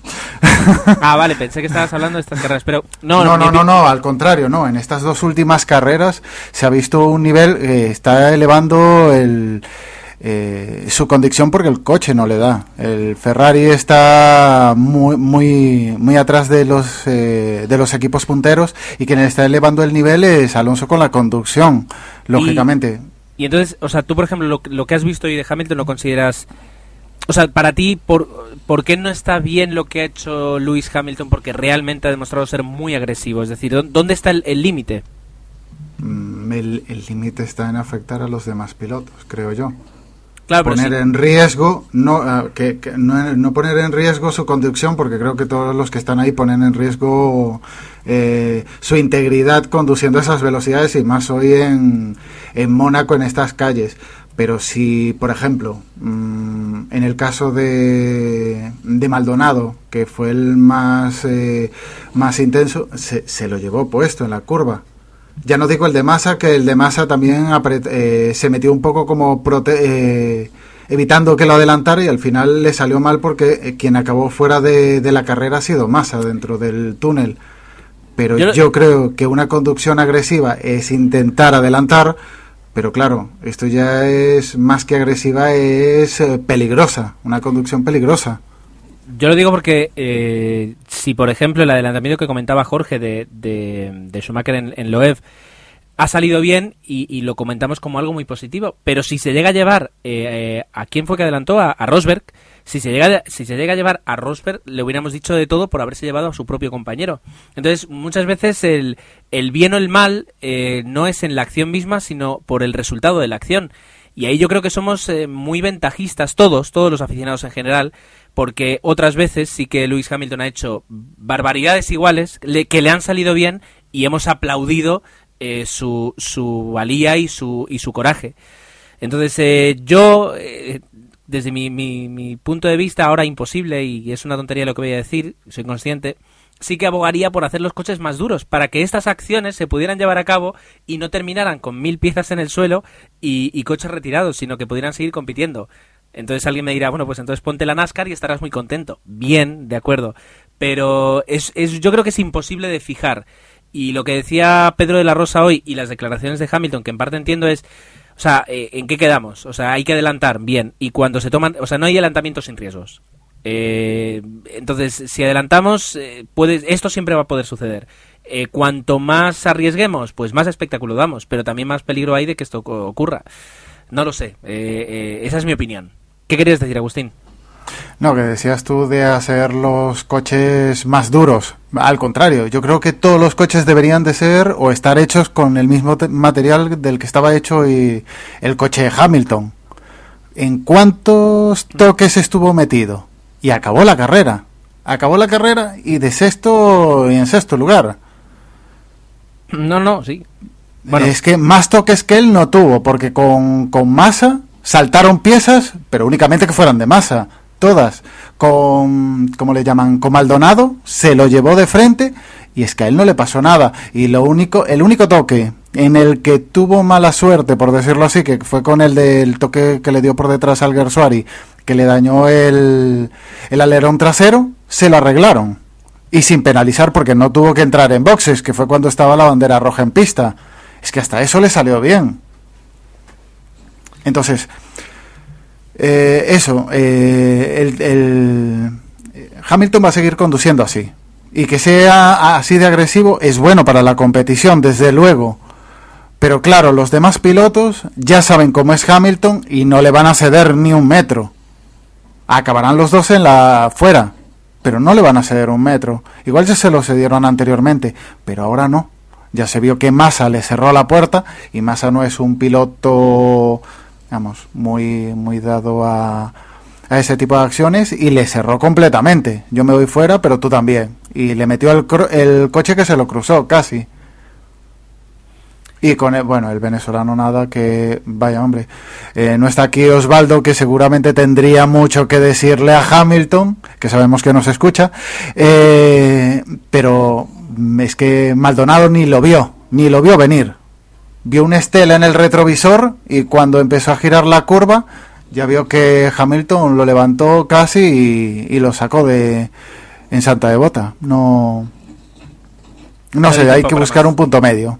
Ah, vale, pensé que estabas hablando de estas carreras, pero No, no, no, no, no, al contrario, no. En estas dos últimas carreras se ha visto un nivel, eh, está elevando el, eh, su conducción porque el coche no le da. El Ferrari está muy, muy, muy atrás de los, eh, de los equipos punteros y quien está elevando el nivel es Alonso con la conducción, lógicamente. Y entonces, o sea, tú, por ejemplo, lo, lo que has visto hoy de Hamilton lo consideras... O sea, para ti, por, ¿por qué no está bien lo que ha hecho Lewis Hamilton? Porque realmente ha demostrado ser muy agresivo. Es decir, ¿dó- ¿dónde está el límite? Mm, El límite está en afectar a los demás pilotos, creo yo. Claro, poner sí- en riesgo no, que, que no no poner en riesgo su conducción porque creo que todos los que están ahí ponen en riesgo eh, su integridad conduciendo a esas velocidades y más hoy en, en Mónaco en estas calles pero si por ejemplo mm, en el caso de, de Maldonado que fue el más eh, más intenso se, se lo llevó puesto en la curva ya no digo el de Massa, que el de Massa también eh, se metió un poco como prote- eh, evitando que lo adelantara y al final le salió mal porque quien acabó fuera de, de la carrera ha sido Massa dentro del túnel. Pero Yo creo que una conducción agresiva es intentar adelantar, pero claro, esto ya es más que agresiva, es eh, peligrosa, una conducción peligrosa. Yo lo digo porque eh, si, por ejemplo, el adelantamiento que comentaba Jorge de, de, Schumacher en, en Loev ha salido bien y, lo comentamos como algo muy positivo, pero si se llega a llevar eh, eh, a quién fue que adelantó a Rosberg, si se llega si se llega a llevar a Rosberg le hubiéramos dicho de todo por haberse llevado a su propio compañero. Entonces muchas veces el, el bien o el mal eh, no es en la acción misma, sino por el resultado de la acción. Y ahí yo creo que somos eh, muy ventajistas todos, todos los aficionados en general, porque otras veces sí que Lewis Hamilton ha hecho barbaridades iguales le- que le han salido bien y hemos aplaudido eh, su, su valía y su, y su coraje. Entonces eh, yo, eh, desde mi, mi, mi punto de vista, ahora imposible, y es una tontería lo que voy a decir, soy consciente, sí que abogaría por hacer los coches más duros, para que estas acciones se pudieran llevar a cabo y no terminaran con mil piezas en el suelo y, y coches retirados, sino que pudieran seguir compitiendo. Entonces alguien me dirá, bueno, pues entonces ponte la NASCAR y estarás muy contento. Bien, de acuerdo. Pero es, es, yo creo que es imposible de fijar. Y lo que decía Pedro de la Rosa hoy y las declaraciones de Hamilton, que en parte entiendo es, o sea, eh, ¿en qué quedamos? O sea, hay que adelantar, bien. Y cuando se toman, o sea, no hay adelantamientos sin riesgos. Eh, entonces, si adelantamos, eh, puede, esto siempre va a poder suceder. Eh, cuanto más arriesguemos, pues más espectáculo damos, pero también más peligro hay de que esto ocurra. No lo sé, eh, esa es mi opinión. ¿Qué querías decir, Agustín? No, que decías tú de hacer los coches más duros. Al contrario, yo creo que todos los coches deberían de ser o estar hechos con el mismo te- material del que estaba hecho y el coche Hamilton. ¿En cuántos toques estuvo metido? Y acabó la carrera. Acabó la carrera y de sexto y en sexto lugar. No, no, sí. Bueno, Es que más toques que él no tuvo, porque con, con masa saltaron piezas, pero únicamente que fueran de masa, todas. Con, ¿cómo le llaman? Con Maldonado se lo llevó de frente y es que a él no le pasó nada. Y lo único, el único toque en el que tuvo mala suerte, por decirlo así, que fue con el del toque que le dio por detrás al Gersuari, que le dañó el, el alerón trasero, se lo arreglaron. Y sin penalizar porque no tuvo que entrar en boxes, que fue cuando estaba la bandera roja en pista. Es que hasta eso le salió bien. Entonces, eh, eso, eh, el, Hamilton va a seguir conduciendo así. Y que sea así de agresivo es bueno para la competición, desde luego. Pero claro, los demás pilotos ya saben cómo es Hamilton y no le van a ceder ni un metro. Acabarán los dos en la fuera, pero no le van a ceder un metro. Igual ya se lo cedieron anteriormente, pero ahora no. Ya se vio que Massa le cerró la puerta y Massa no es un piloto, vamos, muy muy dado a, a ese tipo de acciones y le cerró completamente. Yo me voy fuera, pero tú también. Y le metió el, el coche que se lo cruzó casi. Y con el, bueno, el venezolano nada, que vaya hombre. Eh, no está aquí Osvaldo, que seguramente tendría mucho que decirle a Hamilton, que sabemos que nos escucha, eh, pero es que Maldonado ni lo vio, ni lo vio venir. Vio una estela en el retrovisor y cuando empezó a girar la curva, ya vio que Hamilton lo levantó casi y, lo sacó de en Santa Devota. No, no sé, hay que buscar un punto medio.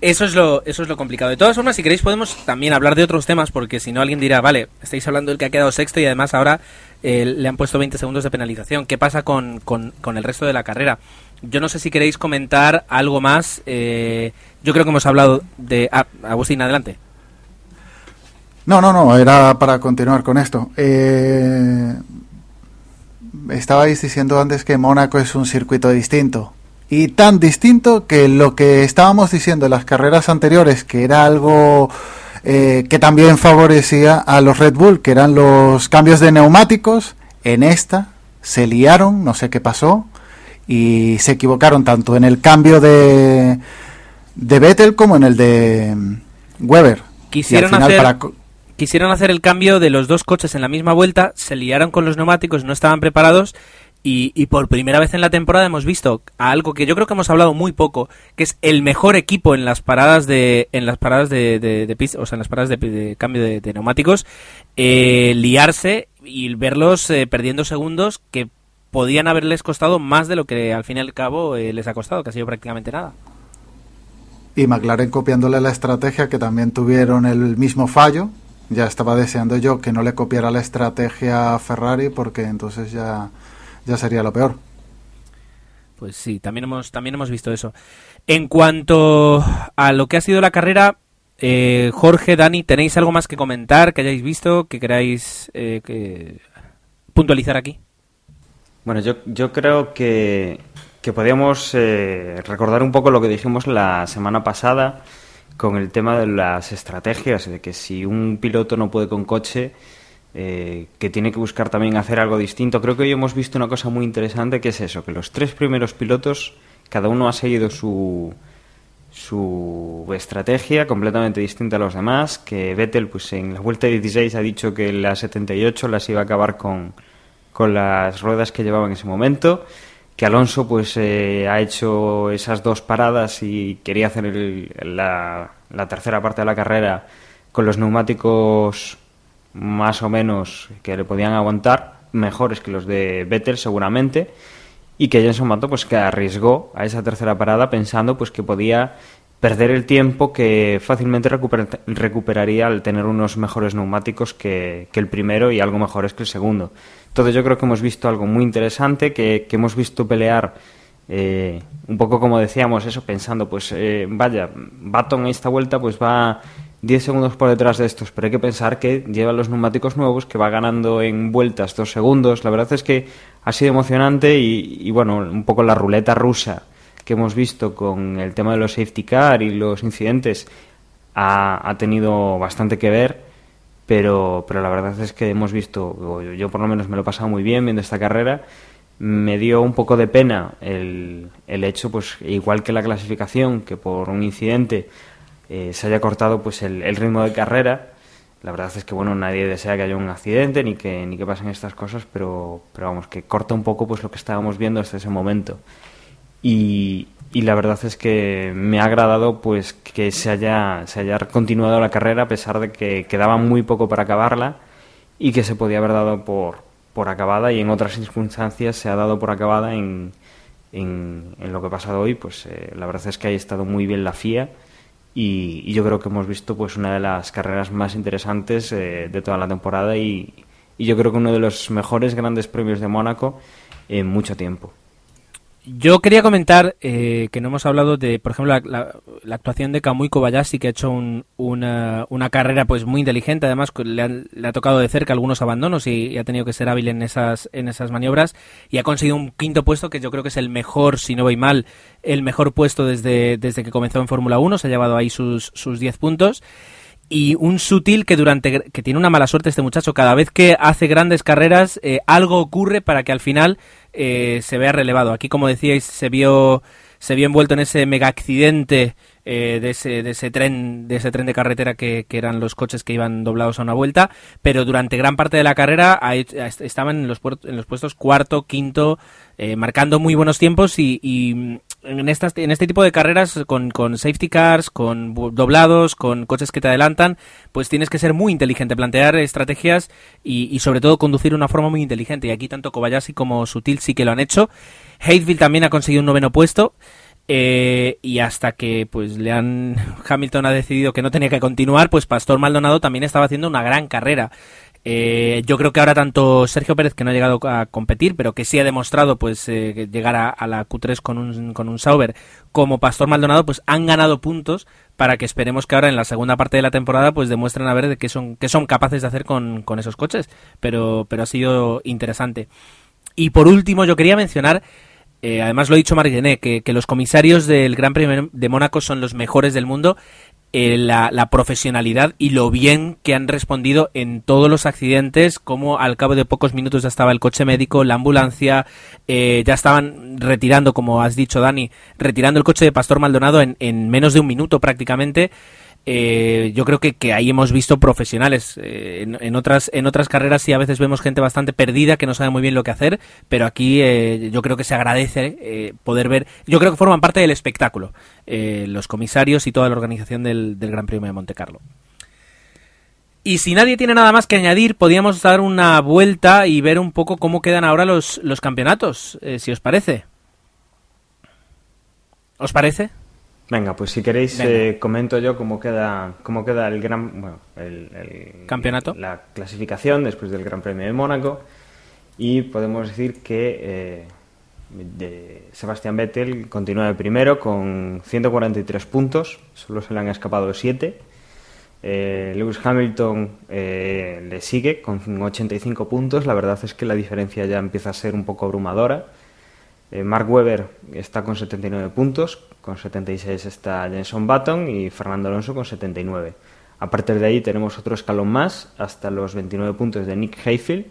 Eso es, lo, eso es lo complicado. De todas formas, si queréis podemos también hablar de otros temas, porque si no alguien dirá, vale, estáis hablando del que ha quedado sexto y además ahora eh, le han puesto 20 segundos de penalización. ¿Qué pasa con, con, el resto de la carrera? Yo no sé si queréis comentar algo más. Eh, yo creo que hemos hablado de... Ah, Agustín, adelante. No, no, no, era para continuar con esto. Eh, estabais diciendo antes que Mónaco es un circuito distinto y tan distinto que lo que estábamos diciendo en las carreras anteriores, que era algo eh, que también favorecía a los Red Bull, que eran los cambios de neumáticos, en esta se liaron, no sé qué pasó, y se equivocaron tanto en el cambio de, de Vettel como en el de Weber. Quisieron hacer... Quisieron hacer el cambio de los dos coches en la misma vuelta, se liaron con los neumáticos, no estaban preparados y, por primera vez en la temporada hemos visto algo que yo creo que hemos hablado muy poco, que es el mejor equipo en las paradas de en las paradas de, de, o sea, en las paradas de, cambio de, neumáticos, eh, liarse y verlos eh, perdiendo segundos que podían haberles costado más de lo que al fin y al cabo eh, les ha costado, que ha sido prácticamente nada. Y McLaren copiándole la estrategia que también tuvieron el mismo fallo. Ya estaba deseando yo que no le copiara la estrategia a Ferrari porque entonces ya ya sería lo peor. Pues sí, también hemos, también hemos visto eso. En cuanto a lo que ha sido la carrera, eh, Jorge, Dani, ¿tenéis algo más que comentar, que hayáis visto, que queráis eh, que puntualizar aquí? Bueno, yo, yo creo que, que podríamos eh, recordar un poco lo que dijimos la semana pasada con el tema de las estrategias, de que si un piloto no puede con coche, eh, que tiene que buscar también hacer algo distinto. Creo que hoy hemos visto una cosa muy interesante que es eso, que los tres primeros pilotos, cada uno ha seguido su, su estrategia completamente distinta a los demás, que Vettel pues en la vuelta 16 ha dicho que la 78 las iba a acabar con, con las ruedas que llevaba en ese momento, que Alonso pues eh, ha hecho esas dos paradas y quería hacer la, la tercera parte de la carrera con los neumáticos más o menos que le podían aguantar, mejores que los de Vettel seguramente, y que Jenson Mato pues que arriesgó a esa tercera parada pensando pues que podía perder el tiempo que fácilmente recuperaría al tener unos mejores neumáticos que, el primero y algo mejores que el segundo. Entonces yo creo que hemos visto algo muy interesante, que, hemos visto pelear eh, un poco como decíamos eso, pensando pues eh, vaya, Baton esta vuelta pues va 10 segundos por detrás de estos, pero hay que pensar que lleva los neumáticos nuevos, que va ganando en vueltas 2 segundos. La verdad es que ha sido emocionante y, bueno, un poco la ruleta rusa que hemos visto con el tema de los safety car y los incidentes ha, tenido bastante que ver, pero, pero la verdad es que hemos visto, yo por lo menos me lo he pasado muy bien viendo esta carrera, me dio un poco de pena el, el hecho, pues igual que la clasificación, que por un incidente eh, se haya cortado pues el, ritmo de carrera. La verdad es que bueno, nadie desea que haya un accidente ni que, ni que pasen estas cosas, pero, pero vamos, que corta un poco pues lo que estábamos viendo hasta ese momento. Y, la verdad es que me ha agradado pues que se haya, se haya continuado la carrera a pesar de que quedaba muy poco para acabarla y que se podía haber dado por, acabada y en otras circunstancias se ha dado por acabada en, en, lo que ha pasado hoy. Pues eh, la verdad es que ha estado muy bien la FIA y, yo creo que hemos visto pues una de las carreras más interesantes eh, de toda la temporada y, yo creo que uno de los mejores grandes premios de Mónaco en mucho tiempo. Yo quería comentar eh, que no hemos hablado de, por ejemplo, la, actuación de Kamui Kobayashi, que ha hecho una, una, carrera pues muy inteligente. Además, le ha, tocado de cerca algunos abandonos y, ha tenido que ser hábil en esas, en esas maniobras. Y ha conseguido un quinto puesto que yo creo que es el mejor, si no voy mal, el mejor puesto desde, desde que comenzó en Fórmula 1. Se ha llevado ahí sus, sus 10 puntos. y un sutil que durante que tiene una mala suerte este muchacho cada vez que hace grandes carreras eh, algo ocurre para que al final eh, se vea relevado. Aquí como decíais se vio se vio envuelto en ese mega accidente eh, de, ese, de ese tren de ese tren de carretera que, que, eran los coches que iban doblados a una vuelta pero durante gran parte de la carrera estaban en los, en los puestos cuarto quinto marcando muy buenos tiempos y, y en, estas, en este tipo de carreras con, con, safety cars, con doblados, con coches que te adelantan, pues tienes que ser muy inteligente, plantear estrategias y, y sobre todo conducir de una forma muy inteligente. Y aquí tanto Kobayashi como Sutil sí que lo han hecho. Hateville también ha conseguido un noveno puesto. Eh, y hasta que pues le han Hamilton ha decidido que no tenía que continuar, pues Pastor Maldonado también estaba haciendo una gran carrera. Eh, yo creo que ahora tanto Sergio Pérez, que no ha llegado a competir, pero que sí ha demostrado pues eh, llegar a, la Q3 con un, con un Sauber, como Pastor Maldonado, pues han ganado puntos para que esperemos que ahora en la segunda parte de la temporada pues demuestren a ver de qué son, qué son capaces de hacer con, con esos coches. Pero, pero ha sido interesante. Y por último, yo quería mencionar eh, además lo ha dicho Margené, que, que, los comisarios del Gran Premio de Mónaco son los mejores del mundo eh, la, profesionalidad y lo bien que han respondido en todos los accidentes, como al cabo de pocos minutos ya estaba el coche médico, la ambulancia, eh, ya estaban retirando, como has dicho Dani, retirando el coche de Pastor Maldonado en, en menos de un minuto prácticamente. Eh, yo creo que, ahí hemos visto profesionales. Eh, en, otras, en otras carreras sí a veces vemos gente bastante perdida que no sabe muy bien lo que hacer, pero aquí eh, yo creo que se agradece poder ver. Yo creo que forman parte del espectáculo los comisarios y toda la organización del, del Gran Premio de Monte Carlo. Y si nadie tiene nada más que añadir, podríamos dar una vuelta y ver un poco cómo quedan ahora los, los campeonatos, si os parece. ¿Os parece? Venga, pues si queréis eh, comento yo cómo queda cómo queda el gran bueno, el, campeonato, la clasificación después del Gran Premio de Mónaco y podemos decir que eh, de Sebastián Vettel continúa de primero con 143 puntos, solo se le han escapado 7. Eh, Lewis Hamilton eh, le sigue con 85 puntos. La verdad es que la diferencia ya empieza a ser un poco abrumadora. Mark Webber está con 79 puntos, con 76 está Jenson Button y Fernando Alonso con 79. A partir de ahí tenemos otro escalón más hasta los 29 puntos de Nick Hayfield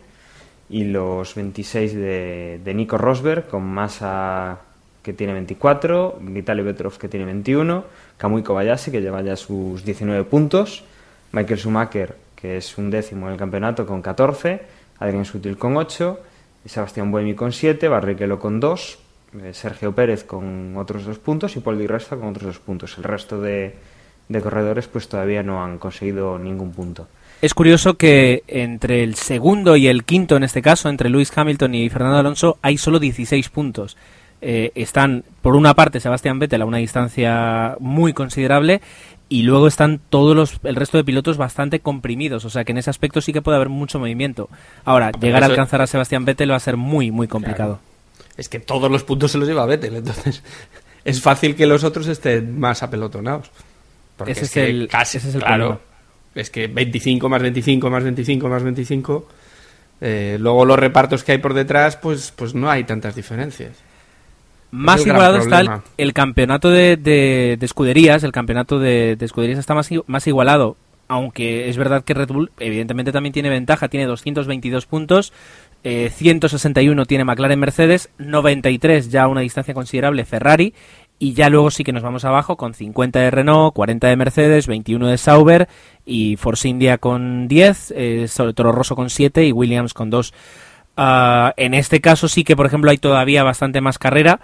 y los 26 de, de Nico Rosberg con Massa que tiene 24, Vitaly Petrov que tiene 21, Kamui Kobayashi que lleva ya sus 19 puntos, Michael Schumacher que es un décimo en el campeonato con 14, Adrián Sutil con 8, Sebastián Buemi con 7, Barrichello con 2, eh, Sergio Pérez con otros dos puntos y Paul Di Resta con otros dos puntos. El resto de, de corredores pues todavía no han conseguido ningún punto. Es curioso que entre el segundo y el quinto, en este caso, entre Lewis Hamilton y Fernando Alonso, hay solo 16 puntos. Eh, están, por una parte, Sebastián Vettel a una distancia muy considerable y luego están todos los, el resto de pilotos bastante comprimidos. O sea que en ese aspecto sí que puede haber mucho movimiento. Ahora, llegar a alcanzar a Sebastián Vettel va a ser muy, muy complicado es que todos los puntos se los lleva Vettel, entonces es fácil que los otros estén más apelotonados. Porque ese es, el, casi, es el claro, es que 25 más 25 más 25 más 25, eh, luego los repartos que hay por detrás, pues, pues no hay tantas diferencias. Más igualado está el, campeonato de, escuderías, el campeonato de, de escuderías está más, más igualado aunque es verdad que Red Bull evidentemente también tiene ventaja, tiene 222 puntos, 161 eh, tiene McLaren Mercedes, 93 ya una distancia considerable Ferrari y ya luego sí que nos vamos abajo con 50 de Renault, 40 de Mercedes, 21 de Sauber y Force India con 10, eh, Toro Rosso con 7 y Williams con 2. Ah, en este caso sí que, por ejemplo, hay todavía bastante más carrera.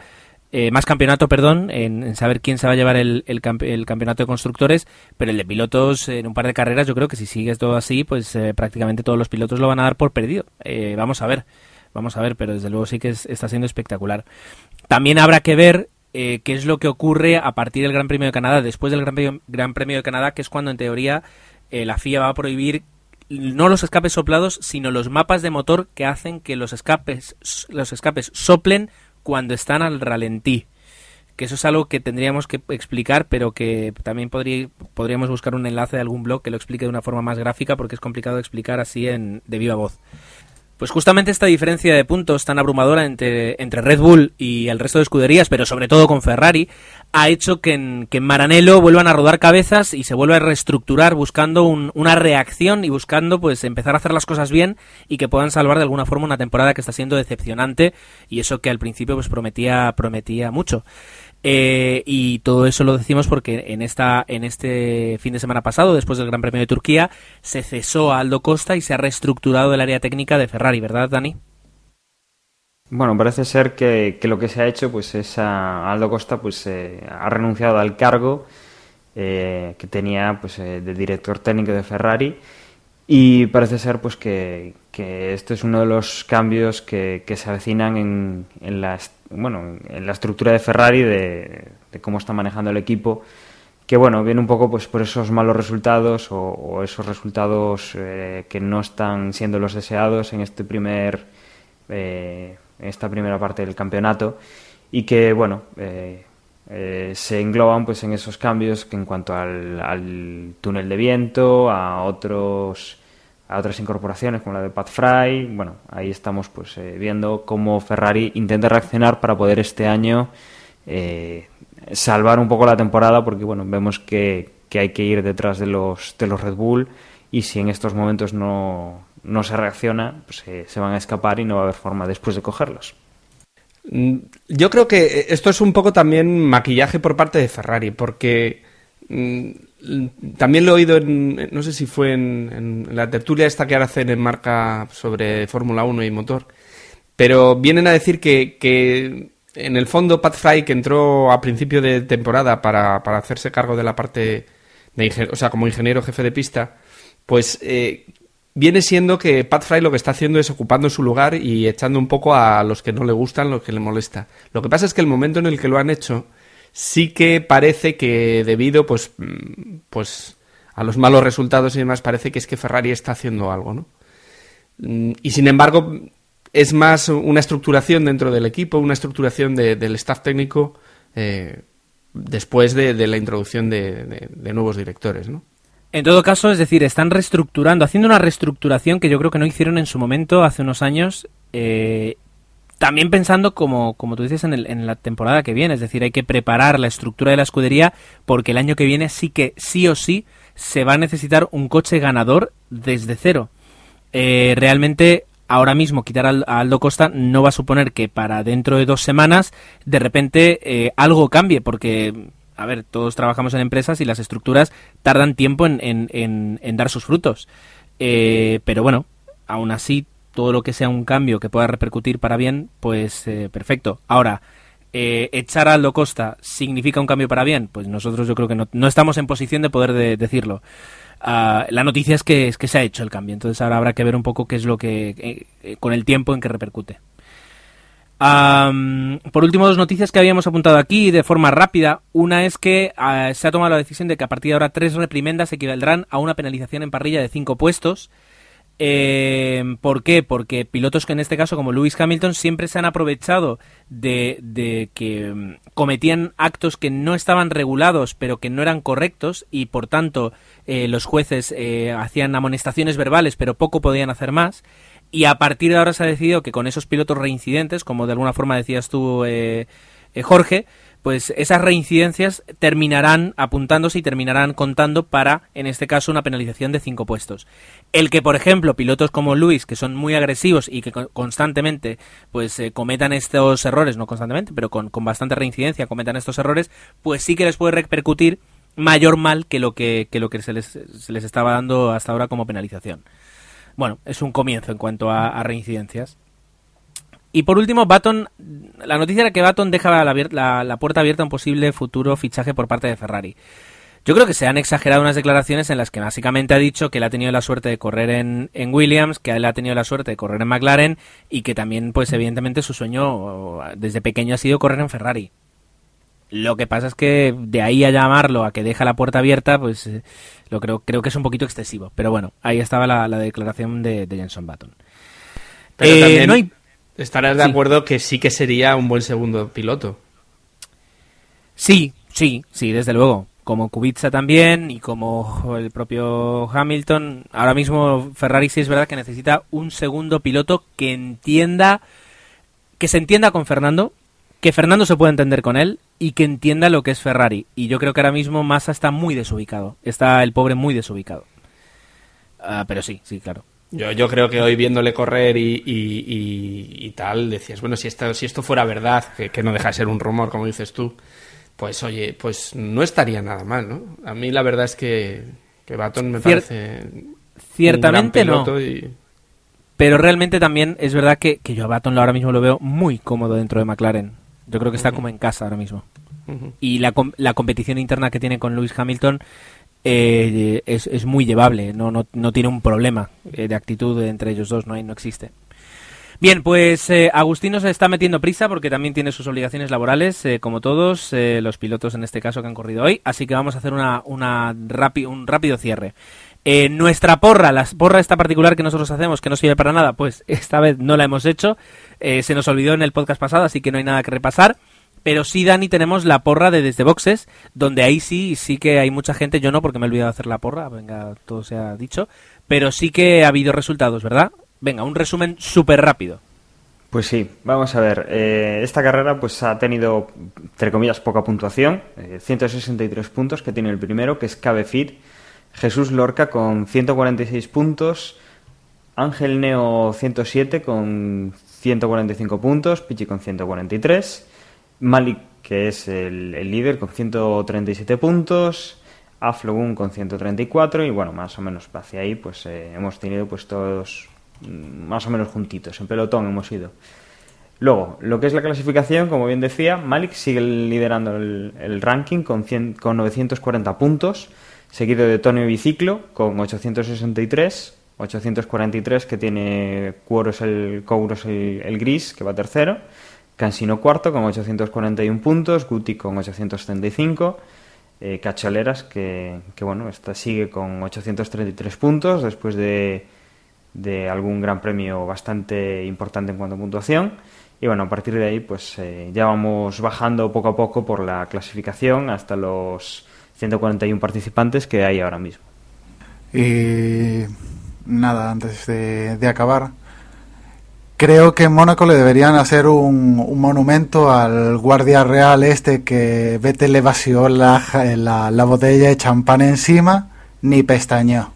Eh, más campeonato, perdón, en, saber quién se va a llevar el, el, campeonato de constructores, pero el de pilotos en un par de carreras, yo creo que si sigues todo así, pues eh, prácticamente todos los pilotos lo van a dar por perdido. Eh, vamos a ver, vamos a ver, pero desde luego sí que está siendo espectacular. También habrá que ver qué es lo que ocurre a partir del Gran Premio de Canadá, después del Gran Premio, Gran Premio de Canadá, que es cuando en teoría la FIA va a prohibir no los escapes soplados, sino los mapas de motor que hacen que los escapes, los escapes soplen cuando están al ralentí. Que eso es algo que tendríamos que explicar, pero que también podría, podríamos buscar un enlace de algún blog que lo explique de una forma más gráfica, porque es complicado explicar así en, de viva voz. Pues justamente esta diferencia de puntos tan abrumadora entre, entre Red Bull y el resto de escuderías, pero sobre todo con Ferrari, ha hecho que en, que en Maranello vuelvan a rodar cabezas y se vuelva a reestructurar buscando una reacción y buscando pues empezar a hacer las cosas bien y que puedan salvar de alguna forma una temporada que está siendo decepcionante y eso que al principio pues prometía prometía mucho. Eh, y todo eso lo decimos porque en esta en este fin de semana pasado, después del Gran Premio de Turquía, se cesó a Aldo Costa y se ha reestructurado el área técnica de Ferrari, ¿verdad, Dani? Bueno, parece ser que, lo que se ha hecho, pues es a Aldo Costa, pues eh, ha renunciado al cargo eh, que tenía, pues, de director técnico de Ferrari y parece ser, pues, que, que esto es uno de los cambios que, que se avecinan en, en las bueno, en la estructura de Ferrari, de, cómo está manejando el equipo, que bueno, viene un poco pues por esos malos resultados o, esos resultados eh, que no están siendo los deseados en este primer eh, esta primera parte del campeonato y que bueno eh, se engloban pues en esos cambios que en cuanto al, al túnel de viento a otros a otras incorporaciones como la de Pat Fry. Bueno, ahí estamos pues eh, viendo cómo Ferrari intenta reaccionar para poder este año eh, salvar un poco la temporada porque bueno, vemos que, hay que ir detrás de los, de los Red Bull y si en estos momentos no, no se reacciona, pues eh, se van a escapar y no va a haber forma después de cogerlos. Mm, yo creo que esto es un poco también maquillaje por parte de Ferrari, porque mm, también lo he oído, en, no sé si fue en, la tertulia esta que ahora hacen en marca sobre Fórmula 1 y motor, pero vienen a decir que, en el fondo Pat Fry, que entró a principio de temporada para, hacerse cargo de la parte, de o sea, como ingeniero jefe de pista, pues eh, viene siendo que Pat Fry lo que está haciendo es ocupando su lugar y echando un poco a los que no le gustan, los que le molesta. Lo que pasa es que el momento en el que lo han hecho sí que parece que debido pues, pues a los malos resultados y demás, parece que es que Ferrari está haciendo algo, ¿no? Mm, y sin embargo, es más una estructuración dentro del equipo, una estructuración del staff técnico eh, después de, la introducción de, nuevos directores, ¿no? En todo caso, es decir, están reestructurando, haciendo una reestructuración que yo creo que no hicieron en su momento hace unos años eh, también pensando, como, como tú dices, en, el, en la temporada que viene, es decir, hay que preparar la estructura de la escudería porque el año que viene sí que, sí o sí, se va a necesitar un coche ganador desde cero. Eh, realmente, ahora mismo quitar a Aldo Costa no va a suponer que para dentro de dos semanas de repente eh, algo cambie, porque, a ver, todos trabajamos en empresas y las estructuras tardan tiempo en, en, en, dar sus frutos. Eh, pero bueno, aún así todo lo que sea un cambio que pueda repercutir para bien, pues eh, perfecto. Ahora, eh, echar a Aldo Costa significa un cambio para bien, pues nosotros yo creo que no, estamos en posición de poder decirlo. Ah, la noticia es que, es que se ha hecho el cambio, entonces ahora habrá que ver un poco qué es lo que, eh, con el tiempo en que repercute. por último, dos noticias que habíamos apuntado aquí de forma rápida. Una es que ah, se ha tomado la decisión de que a partir de ahora tres reprimendas equivaldrán a una penalización en parrilla de cinco puestos. Eh, ¿Por qué? Porque pilotos que en este caso, como Lewis Hamilton, siempre se han aprovechado de, que mm, cometían actos que no estaban regulados, pero que no eran correctos, y por tanto eh, los jueces eh, hacían amonestaciones verbales, pero poco podían hacer más. Y a partir de ahora se ha decidido que con esos pilotos reincidentes, como de alguna forma decías tú, Jorge, pues esas reincidencias terminarán apuntándose y terminarán contando para, en este caso, una penalización de cinco puestos. El que, por ejemplo, pilotos como Luis, que son muy agresivos y que constantemente pues eh, cometan estos errores, no constantemente, pero con, bastante reincidencia cometan estos errores, pues sí que les puede repercutir mayor mal que lo que, lo que se, les, se les estaba dando hasta ahora como penalización. Bueno, es un comienzo en cuanto a reincidencias. Y por último, Baton, la noticia era que Baton deja la, la, puerta abierta a un posible futuro fichaje por parte de Ferrari. Yo creo que se han exagerado unas declaraciones en las que básicamente ha dicho que él ha tenido la suerte de correr en, en, Williams, que él ha tenido la suerte de correr en McLaren y que también, pues evidentemente, su sueño desde pequeño ha sido correr en Ferrari. Lo que pasa es que de ahí a llamarlo a que deja la puerta abierta, pues eh, lo creo, creo que es un poquito excesivo. Pero bueno, ahí estaba la, declaración de, Jenson Button. Pero eh, también... no hay Estarás de acuerdo que sí que sería un buen segundo piloto. Sí, sí, sí, desde luego. como Kubica también y como el propio Hamilton. Ahora mismo Ferrari sí es verdad que necesita un segundo piloto que entienda, que se entienda con Fernando, que Fernando se pueda entender con él y que entienda lo que es Ferrari. Y yo creo que ahora mismo Massa está muy desubicado. Está el pobre muy desubicado. Ah, pero sí, sí, claro. Yo, yo creo que hoy viéndole correr y, y, y, tal, decías, bueno, si esto, si esto fuera verdad, que, que, no deja de ser un rumor, como dices tú, pues oye, pues no estaría nada mal, ¿no? A mí la verdad es que, que Baton me Cier parece. Ciertamente un gran piloto no. y- Pero realmente también es verdad que, que yo a Baton ahora mismo lo veo muy cómodo dentro de McLaren. Yo creo que está como en casa ahora mismo. Y la, la competición interna que tiene con Lewis Hamilton eh, es, es muy llevable. No, no, no tiene un problema eh, de actitud entre ellos dos, no, hay, no existe. Bien, pues eh, Agustino se está metiendo prisa porque también tiene sus obligaciones laborales, eh, como todos los pilotos en este caso que han corrido hoy. Así que vamos a hacer una, una un rápido cierre. Nuestra porra, la porra esta particular que nosotros hacemos, que no sirve para nada, pues esta vez no la hemos hecho. Se nos olvidó en el podcast pasado, así que no hay nada que repasar. Pero sí, Dani, tenemos la porra de Desde Boxes, donde ahí sí, sí que hay mucha gente. Yo no, porque me he olvidado de hacer la porra, venga, todo se ha dicho. Pero sí que ha habido resultados, ¿verdad? Venga, un resumen súper rápido. Pues sí, vamos a ver. eh, esta carrera pues ha tenido, entre comillas, poca puntuación. eh, 163 puntos que tiene el primero, que es Cabe Fit. Jesús Lorca con 146 puntos. Ángel Neo 107 con 145 puntos. Pichi con 143. Malik, que es el, líder, con 137 puntos. Aflogun con 134 y bueno, más o menos hacia ahí pues eh, hemos tenido pues todos mm, más o menos juntitos, en pelotón hemos ido. Luego, lo que es la clasificación, como bien decía, Malik sigue liderando el, el ranking con, 100 con 940 puntos, seguido de Tonio Biciclo con 863, 843 que tiene Cuoros el, Couros el, el gris, que va tercero, Cansino cuarto con 841 puntos, Guti con 875, eh, Cacholeras que, que, bueno, esta sigue con 833 puntos después de, de algún gran premio bastante importante en cuanto a puntuación. Y bueno, a partir de ahí, pues eh, ya vamos bajando poco a poco por la clasificación hasta los 141 participantes que hay ahora mismo. Y nada, antes de acabar, creo que en Mónaco le deberían hacer un, un monumento al guardia real este que Vettel le vació la, la, la botella de champán encima, ni pestañeó.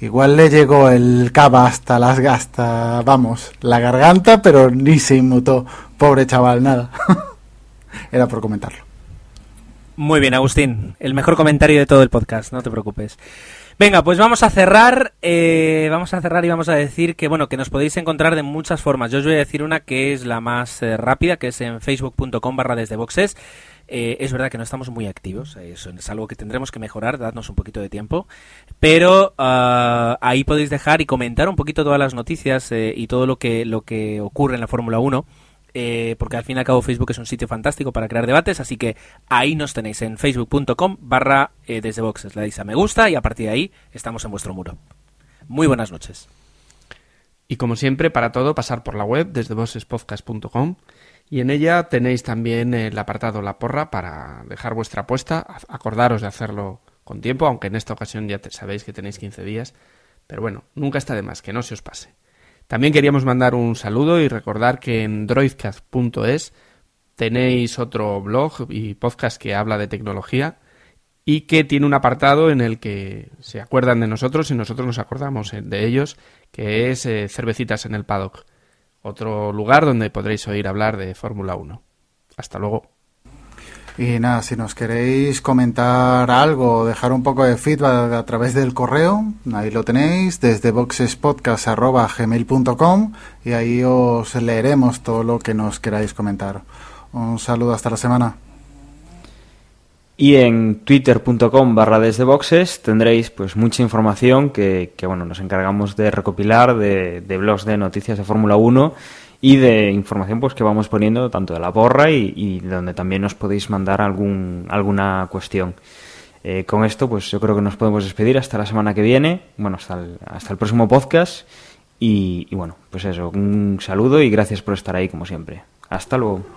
Igual le llegó el cava hasta las hasta, vamos, la garganta, pero ni se inmutó. Pobre chaval, nada. Era por comentarlo. Muy bien, Agustín. El mejor comentario de todo el podcast, no te preocupes. Venga, pues vamos a cerrar. Eh, vamos a cerrar y vamos a decir que bueno, que nos podéis encontrar de muchas formas. Yo os voy a decir una que es la más eh, rápida, que es en facebook.com barra desde boxes. Eh, es verdad que no estamos muy activos, eso es algo que tendremos que mejorar, dadnos un poquito de tiempo, pero uh, ahí podéis dejar y comentar un poquito todas las noticias eh, y todo lo que, lo que ocurre en la Fórmula 1. Eh, porque al fin y al cabo Facebook es un sitio fantástico para crear debates, así que ahí nos tenéis en facebook.com barra eh, desde boxes. Le dais a me gusta y a partir de ahí estamos en vuestro muro. Muy buenas noches. Y como siempre, para todo, pasar por la web desde bossespodcast.com y en ella tenéis también el apartado La Porra para dejar vuestra apuesta. Acordaros de hacerlo con tiempo, aunque en esta ocasión ya sabéis que tenéis 15 días. Pero bueno, nunca está de más, que no se os pase. También queríamos mandar un saludo y recordar que en droidcast.es tenéis otro blog y podcast que habla de tecnología y que tiene un apartado en el que se acuerdan de nosotros y nosotros nos acordamos de ellos, que es eh, Cervecitas en el Paddock otro lugar donde podréis oír hablar de Fórmula 1. Hasta luego. Y nada, si nos queréis comentar algo, dejar un poco de feedback a través del correo, ahí lo tenéis, desde boxespodcast.gmail.com y ahí os leeremos todo lo que nos queráis comentar. Un saludo hasta la semana. Y en twitter.com barra desde boxes tendréis pues mucha información que, bueno, nos encargamos de recopilar de, de blogs de noticias de Fórmula 1 y de información pues que vamos poniendo tanto de la porra y, y donde también nos podéis mandar algún, alguna cuestión. Eh, con esto pues yo creo que nos podemos despedir hasta la semana que viene, bueno, hasta el, hasta el próximo podcast y, y bueno, pues eso, un saludo y gracias por estar ahí como siempre. Hasta luego.